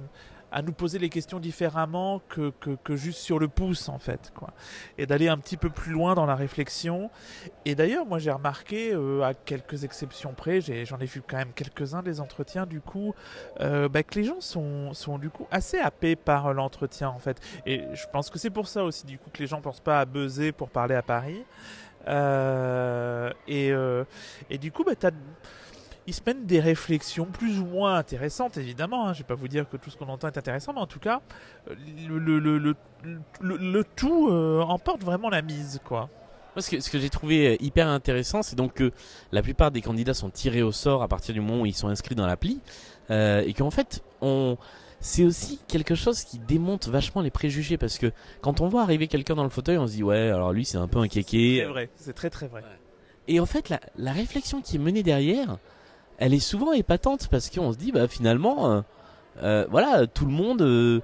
à nous poser les questions différemment que, que, juste sur le pouce, en fait, quoi. Et d'aller un petit peu plus loin dans la réflexion. Et d'ailleurs, moi, j'ai remarqué, euh, à quelques exceptions près, j'en ai, vu quand même quelques-uns des entretiens, du coup, euh, bah, que les gens sont, sont du coup assez happés par l'entretien, en fait. Et je pense que c'est pour ça aussi, du coup, que les gens pensent pas à buzzer pour parler à Paris. Euh, et, et du coup, bah, t'as- ils se mènent des réflexions plus ou moins intéressantes, évidemment. Hein. Je vais pas vous dire que tout ce qu'on entend est intéressant, mais en tout cas, euh, le, le, le, le, le- le tout euh, emporte vraiment la mise, quoi. Moi, ce que, ce que j'ai trouvé euh, hyper intéressant, c'est donc que la plupart des candidats sont tirés au sort à partir du moment où ils sont inscrits dans l'appli, euh, et qu'en fait, on, c'est aussi quelque chose qui démonte vachement les préjugés, parce que quand on voit arriver quelqu'un dans le fauteuil, on se dit ouais, alors lui c'est un peu un C'est kéké. vrai, c'est très très vrai. Et en fait, la, la réflexion qui est menée derrière, elle est souvent épatante parce qu'on se dit, bah finalement, euh, euh, voilà, tout le monde euh,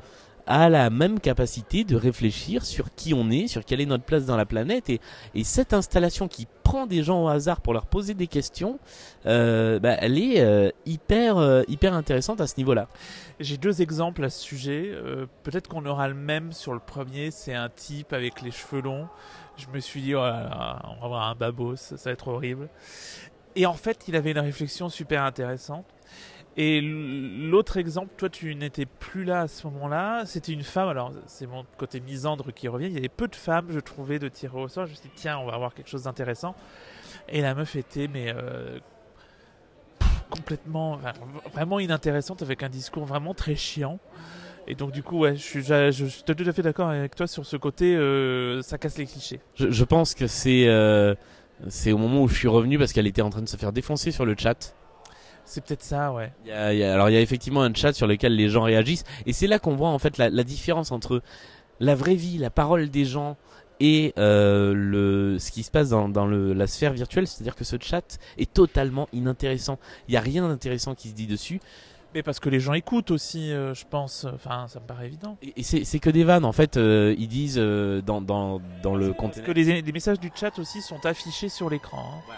a la même capacité de réfléchir sur qui on est, sur quelle est notre place dans la planète, et, et cette installation qui prend des gens au hasard pour leur poser des questions, euh, bah, elle est euh, hyper euh, hyper intéressante à ce niveau-là. J'ai deux exemples à ce sujet. Peut-être qu'on aura le même sur le premier. C'est un type avec les cheveux longs. Je me suis dit, oh là là, on va avoir un babos, ça va être horrible. Et en fait, il avait une réflexion super intéressante. Et l'autre exemple, toi, tu n'étais plus là à ce moment-là. C'était une femme. Alors, c'est mon côté misandre qui revient. Il y avait peu de femmes, je trouvais, de tirer au sort. Je me suis dit, tiens, on va avoir quelque chose d'intéressant. Et la meuf était, mais euh, complètement, vraiment inintéressante avec un discours vraiment très chiant. Et donc du coup, ouais, je suis, suis tout à fait d'accord avec toi sur ce côté, euh, ça casse les clichés. Je, je pense que c'est euh, c'est au moment où je suis revenu parce qu'elle était en train de se faire défoncer sur le chat. C'est peut-être ça, ouais. Il y a- il y a- alors il y a effectivement un chat sur lequel les gens réagissent et c'est là qu'on voit en fait la, la différence entre la vraie vie, la parole des gens et euh, le ce qui se passe dans, dans le, la sphère virtuelle, c'est-à-dire que ce chat est totalement inintéressant. Il y a rien d'intéressant qui se dit dessus Mais parce que les gens écoutent aussi, euh, je pense. Enfin, ça me paraît évident. et, et c'est c'est que des vannes en fait. euh, ils disent euh, dans, dans, dans le Parce conteneur. que les, les messages du chat aussi sont affichés sur l'écran. hein.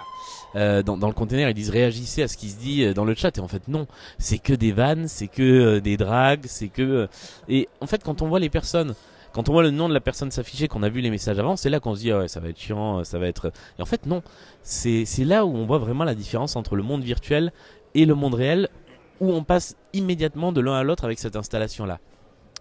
Euh, dans, dans le container, ils disent réagissez à ce qui se dit euh, dans le chat. Et en fait, non, c'est que des vannes, c'est que euh, des dragues, c'est que. Et en fait, quand on voit les personnes, quand on voit le nom de la personne s'afficher, qu'on a vu les messages avant, c'est là qu'on se dit ah ouais, ça va être chiant, ça va être. Et en fait, non, c'est c'est là où on voit vraiment la différence entre le monde virtuel et le monde réel, où on passe immédiatement de l'un à l'autre avec cette installation là.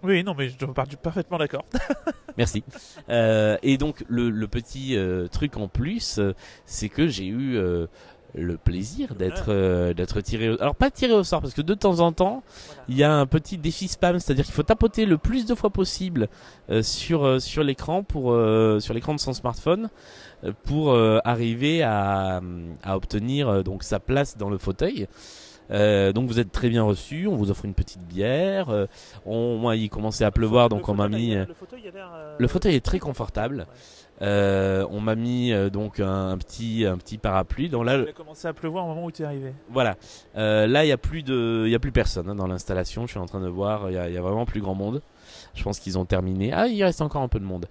Oui, non, mais je pars parfaitement d'accord. Merci. Euh, et donc le, le petit euh, truc en plus, euh, c'est que j'ai eu euh, le plaisir d'être euh, d'être tiré au... alors pas tiré au sort parce que de temps en temps il y a un petit défi spam c'est-à-dire qu'il faut tapoter le plus de fois possible euh, sur euh, sur l'écran pour euh, sur l'écran de son smartphone pour euh, arriver à, à obtenir donc sa place dans le fauteuil Euh, donc vous êtes très bien reçu, on vous offre une petite bière. euh, on, moi, il commençait à pleuvoir, donc on m'a mis. euh, Le fauteuil a l'air. euh, Le fauteuil est très confortable. On m'a mis donc un, un petit un petit parapluie. Donc là, Il a commencé à pleuvoir au moment où tu es arrivé. voilà. Là, il y a plus de, il y a plus personne hein, dans l'installation. Je suis en train de voir, il y a, il y a vraiment plus grand monde. Je pense qu'ils ont terminé. Ah, il reste encore un peu de monde.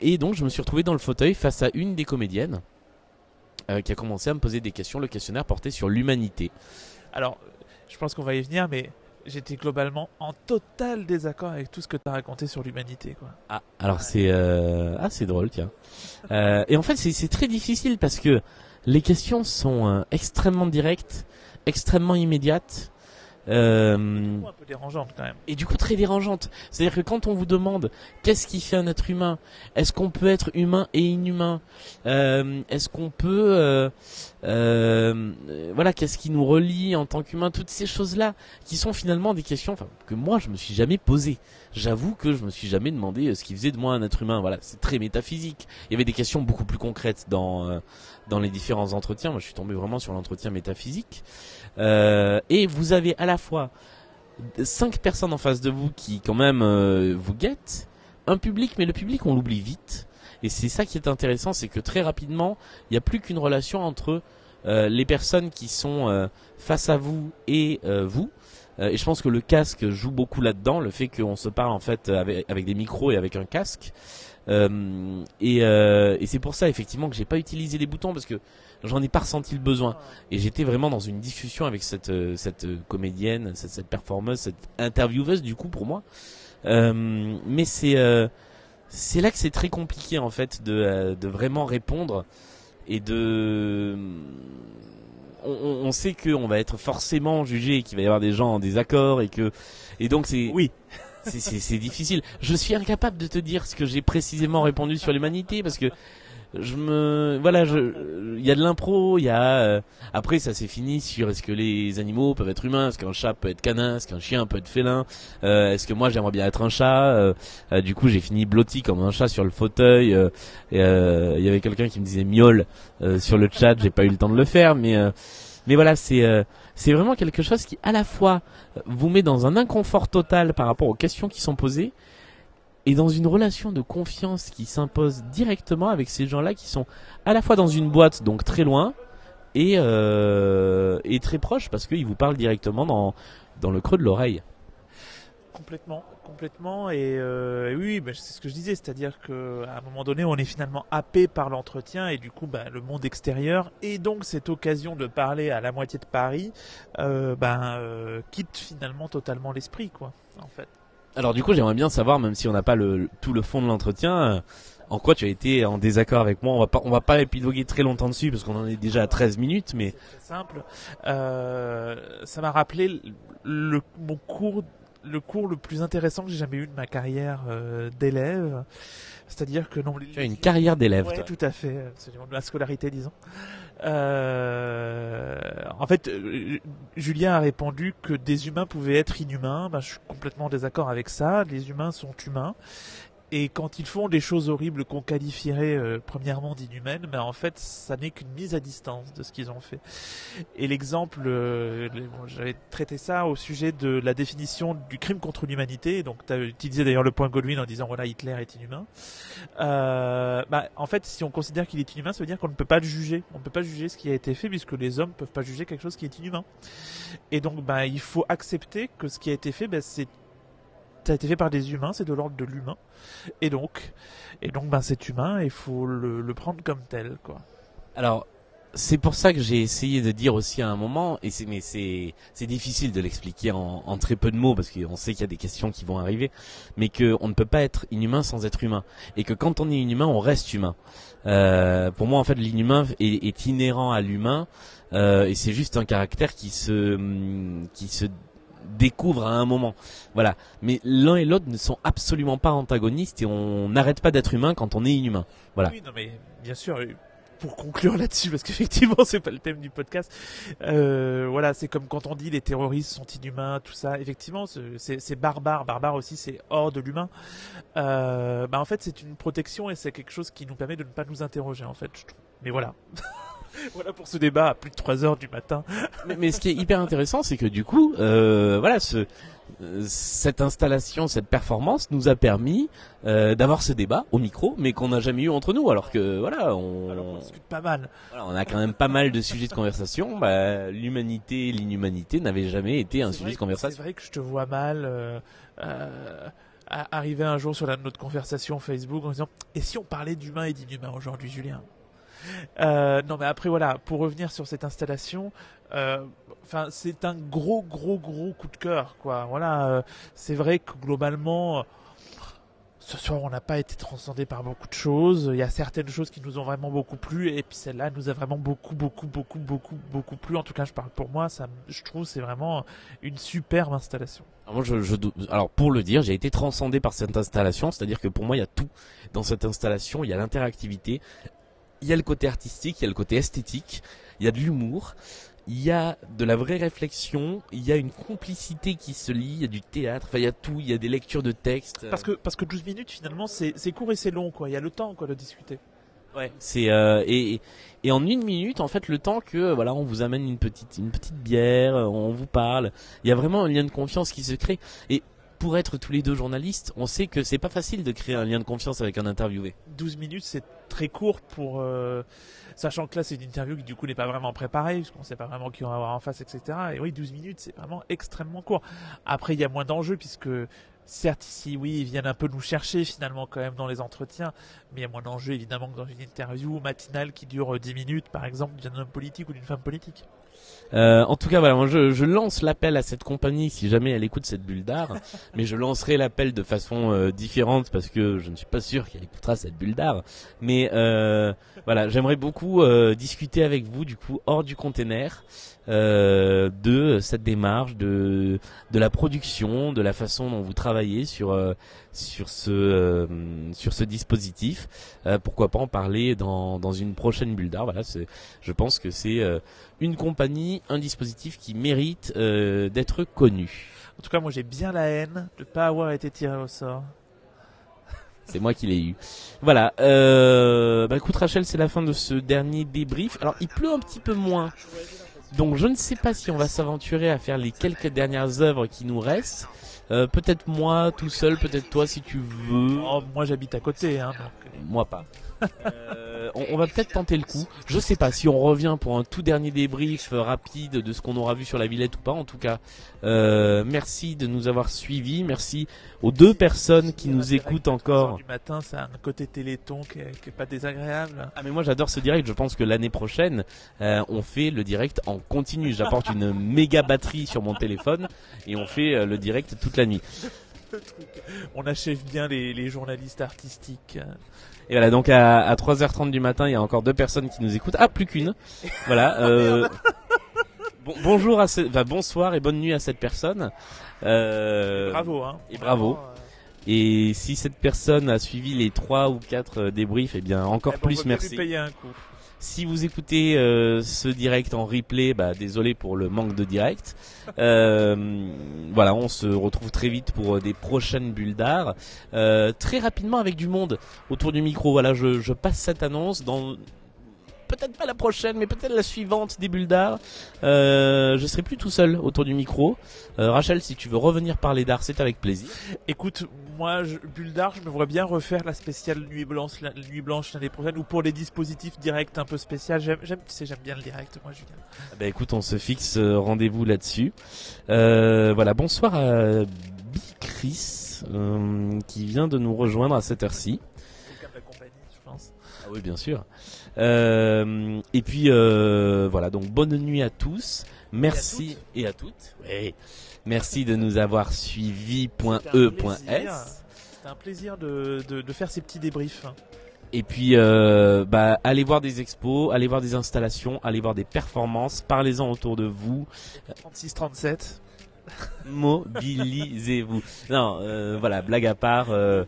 Et donc, je me suis retrouvé dans le fauteuil face à une des comédiennes euh, qui a commencé à me poser des questions. Le questionnaire portait sur l'humanité. Alors, je pense qu'on va y venir, mais j'étais globalement en total désaccord avec tout ce que tu as raconté sur l'humanité. quoi. Ah, alors c'est euh... ah c'est drôle tiens. Euh, et en fait c'est très difficile parce que les questions sont euh, extrêmement directes, extrêmement immédiates. Euh, dérangeante quand même. et du coup très dérangeantes. C'est-à-dire que quand on vous demande qu'est-ce qui fait un être humain, est-ce qu'on peut être humain et inhumain, Euh, est-ce qu'on peut, euh, euh, voilà, qu'est-ce qui nous relie en tant qu'humain, toutes ces choses-là, qui sont finalement des questions que moi je me suis jamais posées. J'avoue que je me suis jamais demandé euh, ce qui faisait de moi un être humain. Voilà, c'est très métaphysique. Il y avait des questions beaucoup plus concrètes dans euh, dans les différents entretiens. Moi, je suis tombé vraiment sur l'entretien métaphysique. Euh, et vous avez à la fois cinq personnes en face de vous qui quand même euh, vous guettent, un public, mais le public on l'oublie vite. Et c'est ça qui est intéressant, c'est que très rapidement, il n'y a plus qu'une relation entre euh, les personnes qui sont euh, face à vous et euh, vous. Euh, et je pense que le casque joue beaucoup là-dedans, le fait qu'on se parle en fait avec, avec des micros et avec un casque. Euh, et euh, et c'est pour ça effectivement que j'ai pas utilisé les boutons parce que j'en ai pas ressenti le besoin. Et j'étais vraiment dans une discussion avec cette euh, cette euh, comédienne, cette, cette performeuse, cette intervieweuse du coup pour moi. Euh, mais c'est c'est là que c'est très compliqué en fait de de vraiment répondre et de on, on- on sait que on va être forcément jugé, qu'il va y avoir des gens en désaccord et que et donc c'est Oui. C'est difficile. Je suis incapable de te dire ce que j'ai précisément répondu sur l'humanité parce que je me voilà je il y a de l'impro il y a euh, après ça s'est fini sur est-ce que les animaux peuvent être humains est-ce qu'un chat peut être canin est-ce qu'un chien peut être félin euh, est-ce que moi j'aimerais bien être un chat euh, euh, du coup j'ai fini blotti comme un chat sur le fauteuil il y avait quelqu'un qui me disait miaule sur le chat j'ai pas eu le temps de le faire mais mais voilà c'est euh, c'est vraiment quelque chose qui à la fois vous met dans un inconfort total par rapport aux questions qui sont posées et dans une relation de confiance qui s'impose directement avec ces gens-là qui sont à la fois dans une boîte, donc très loin, et, euh, et très proches parce qu'ils vous parlent directement dans, dans le creux de l'oreille. Complètement, complètement. Et, euh, et oui, bah, c'est ce que je disais, c'est-à-dire que à un moment donné, on est finalement happé par l'entretien et du coup, bah, le monde extérieur et donc cette occasion de parler à la moitié de Paris, euh, ben, euh, quitte finalement totalement l'esprit, quoi, en fait. Alors du coup, j'aimerais bien savoir, même si on n'a pas le, tout le fond de l'entretien, en quoi tu as été en désaccord avec moi. On va pas, on va pas épiloguer très longtemps dessus parce qu'on en est déjà à 13 minutes, mais simple. Euh, ça m'a rappelé le, mon cours, le cours le plus intéressant que j'ai jamais eu de ma carrière euh, d'élève. C'est-à-dire que non, tu as une carrière d'élève. Ouais, tout à fait, absolument, de la scolarité, disons. Euh, en fait, euh, Julien a répondu que des humains pouvaient être inhumains. Ben, je suis complètement en désaccord avec ça. Les humains sont humains. Et quand ils font des choses horribles qu'on qualifierait euh, premièrement d'inhumaines, ben en fait, ça n'est qu'une mise à distance de ce qu'ils ont fait. Et l'exemple, euh, bon, j'avais traité ça au sujet de la définition du crime contre l'humanité. Donc, tu as utilisé d'ailleurs le point Godwin en disant voilà, Hitler est inhumain. Euh, bah, en fait, si on considère qu'il est inhumain, ça veut dire qu'on ne peut pas le juger. On ne peut pas juger ce qui a été fait puisque les hommes peuvent pas juger quelque chose qui est inhumain. Et donc, bah, il faut accepter que ce qui a été fait, bah, c'est ça a été fait par des humains, c'est de l'ordre de l'humain. Et donc, et donc, ben, c'est humain et faut le, prendre comme tel, quoi. Alors, c'est pour ça que j'ai essayé de dire aussi à un moment, et c'est mais c'est c'est difficile de l'expliquer en, très peu de mots parce qu'on sait qu'il y a des questions qui vont arriver, mais que on ne peut pas être inhumain sans être humain, et que quand on est inhumain, on reste humain. Euh, pour moi, en fait, l'inhumain est, inhérent à l'humain, euh, et c'est juste un caractère qui se qui se découvre à un moment. Voilà. Mais l'un et l'autre ne sont absolument pas antagonistes et on n'arrête pas d'être humain quand on est inhumain. Voilà. Oui, non, mais bien sûr, pour conclure là-dessus, parce qu'effectivement c'est pas le thème du podcast. Euh, voilà, c'est comme quand on dit les terroristes sont inhumains, tout ça. Effectivement, c'est c'est barbare, barbare aussi, c'est hors de l'humain. Euh, bah en fait, c'est une protection et c'est quelque chose qui nous permet de ne pas nous interroger en fait. Je trouve. Mais voilà. voilà pour ce débat à plus de 3 heures du matin. mais, mais ce qui est hyper intéressant, c'est que du coup, euh, voilà, ce, euh, cette installation, cette performance nous a permis euh, d'avoir ce débat au micro, mais qu'on n'a jamais eu entre nous, alors que voilà, on, Alors discute pas mal. voilà, on a quand même pas mal de sujets de conversation. Bah, L'humanité, et l'inhumanité n'avaient jamais été un sujet de conversation. C'est vrai que je te vois mal euh, euh, arriver un jour sur la, notre conversation Facebook en disant Et si on parlait d'humain et d'inhumain aujourd'hui, Julien? Euh, Non, mais après, voilà, pour revenir sur cette installation, euh, enfin, c'est un gros, gros, gros coup de cœur, quoi. Voilà, euh, c'est vrai que globalement. Ce soir, on n'a pas été transcendé par beaucoup de choses. Il y a certaines choses qui nous ont vraiment beaucoup plu, et puis celle-là nous a vraiment beaucoup, beaucoup, beaucoup, beaucoup, beaucoup plu. En tout cas, je parle pour moi. Ça, je trouve, c'est vraiment une superbe installation. Alors, dou- alors pour le dire, j'ai été transcendé par cette installation, c'est-à-dire que pour moi, il y a tout dans cette installation. Il y a l'interactivité, il y a le côté artistique, il y a le côté esthétique, il y a de l'humour, il y a de la vraie réflexion, il y a une complicité qui se lie, il y a du théâtre, enfin il y a tout, il y a des lectures de textes. Parce que, parce que 12 minutes, finalement, c'est court et c'est long, quoi. Il y a le temps, quoi, de discuter. Ouais, c'est euh, et et en une minute en fait le temps que voilà on vous amène une petite une petite bière, euh, on vous parle, il y a vraiment un lien de confiance qui se crée et pour être tous les deux journalistes, on sait que c'est pas facile de créer un lien de confiance avec un interviewé. 12 minutes, c'est très court pour. euh, sachant que là, c'est une interview qui, du coup, n'est pas vraiment préparée, puisqu'on sait pas vraiment qui on va avoir en face, etc. Et oui, 12 minutes, c'est vraiment extrêmement court. Après, il y a moins d'enjeux, puisque. Certes, ici, oui, ils viennent un peu nous chercher finalement quand même dans les entretiens, mais il y a moins d'enjeux évidemment que dans une interview matinale qui dure 10 minutes, par exemple, d'un homme politique ou d'une femme politique. Euh, en tout cas, voilà, moi je, je lance l'appel à cette compagnie si jamais elle écoute cette bulle d'art, mais je lancerai l'appel de façon euh, différente parce que je ne suis pas sûr qu'elle écoutera cette bulle d'art. Mais euh, voilà, j'aimerais beaucoup discuter avec vous du coup hors du container euh, de cette démarche, de de la production, de la façon dont vous travaillez sur euh, sur ce euh, sur ce dispositif. Euh, pourquoi pas en parler dans dans une prochaine bulle d'art. Voilà, c'est je pense que c'est euh, une compagnie, un dispositif qui mérite euh, d'être connu. En tout cas, moi j'ai bien la haine de pas avoir été tiré au sort. C'est moi qui l'ai eu. Voilà. Euh, bah écoute Rachel, c'est la fin de ce dernier débrief. Alors il pleut un petit peu moins. Donc je ne sais pas si on va s'aventurer à faire les quelques dernières œuvres qui nous restent. Euh, peut-être moi tout seul, peut-être toi si tu veux. Oh, moi j'habite à côté, hein, donc. Moi pas. Euh, on, on va peut-être tenter le coup. Je sais pas si on revient pour un tout dernier débrief euh, rapide de ce qu'on aura vu sur la Villette ou pas. En tout cas, euh, merci de nous avoir suivis. Merci aux deux personnes qui nous écoutent 3 heures encore. Du matin, c'est un côté téléthon qui est, qui est pas désagréable. Ah mais moi j'adore ce direct. Je pense que l'année prochaine, euh, on fait le direct en continu. J'apporte une méga batterie sur mon téléphone et on fait euh, le direct toute la nuit. On achève bien les, les journalistes artistiques. Et voilà, donc à, à 3h30 du matin, il y a encore deux personnes qui nous écoutent. Ah, plus qu'une. Voilà. Euh, bon- bonjour à ce, enfin, bonsoir et bonne nuit à cette personne. Euh, Bravo, hein. et bravo. Euh, Et si cette personne a suivi les trois ou quatre euh, débriefs, eh bien encore eh ben, on plus lui merci. payer un coup. Si vous écoutez euh, ce direct en replay, bah, désolé pour le manque de direct. Euh, voilà, on se retrouve très vite pour euh, des prochaines bulles d'art. Euh, très rapidement avec du monde autour du micro. Voilà, je, je passe cette annonce dans peut-être pas la prochaine, mais peut-être la suivante des bulles d'art. Euh, je serai plus tout seul autour du micro. Euh, Rachel, si tu veux revenir parler d'art, c'est avec plaisir. Écoute, moi, je, Bulle d'Art, je me vois bien refaire la spéciale Nuit Blanche, la, Nuit Blanche l'année prochaine, ou pour les dispositifs directs un peu spécial. J'aime, tu sais, j'aime bien le direct, moi, Julien. Bah écoute, on se fixe euh, rendez-vous là-dessus. Euh, voilà, bonsoir à Bicris euh, qui vient de nous rejoindre à cette heure-ci. Ah oui, bien sûr. Euh, et puis euh, voilà, donc bonne nuit à tous. Merci et à toutes. Ouais. Merci de nous avoir suivis. Point E. Point S. C'était un plaisir de, de, de faire ces petits débriefs. Et puis, euh, bah, allez voir des expos, allez voir des installations, allez voir des performances, parlez-en autour de vous, 36-37. mobilisez-vous. Non, euh, voilà, blague à part, euh,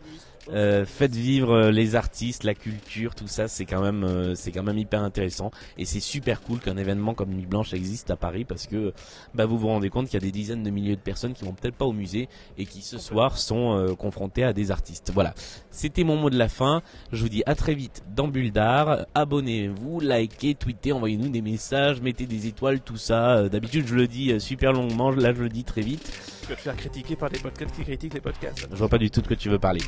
Euh, faites vivre euh, les artistes, la culture, tout ça, c'est quand même, euh, c'est quand même hyper intéressant. Et c'est super cool qu'un événement comme Nuit Blanche existe à Paris parce que, bah, vous vous rendez compte qu'il y a des dizaines de milliers de personnes qui vont peut-être pas au musée et qui ce soir sont euh, confrontées à des artistes. Voilà. C'était mon mot de la fin. Je vous dis à très vite dans Bulle d'Art. Abonnez-vous, likez, tweetez, envoyez-nous des messages, mettez des étoiles, tout ça. D'habitude, je le dis super longuement. Là, je le dis très vite. Tu vas te faire critiquer par des podcasts qui critiquent les podcasts. Je vois pas du tout de quoi tu veux parler.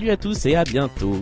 Salut à tous et à bientôt.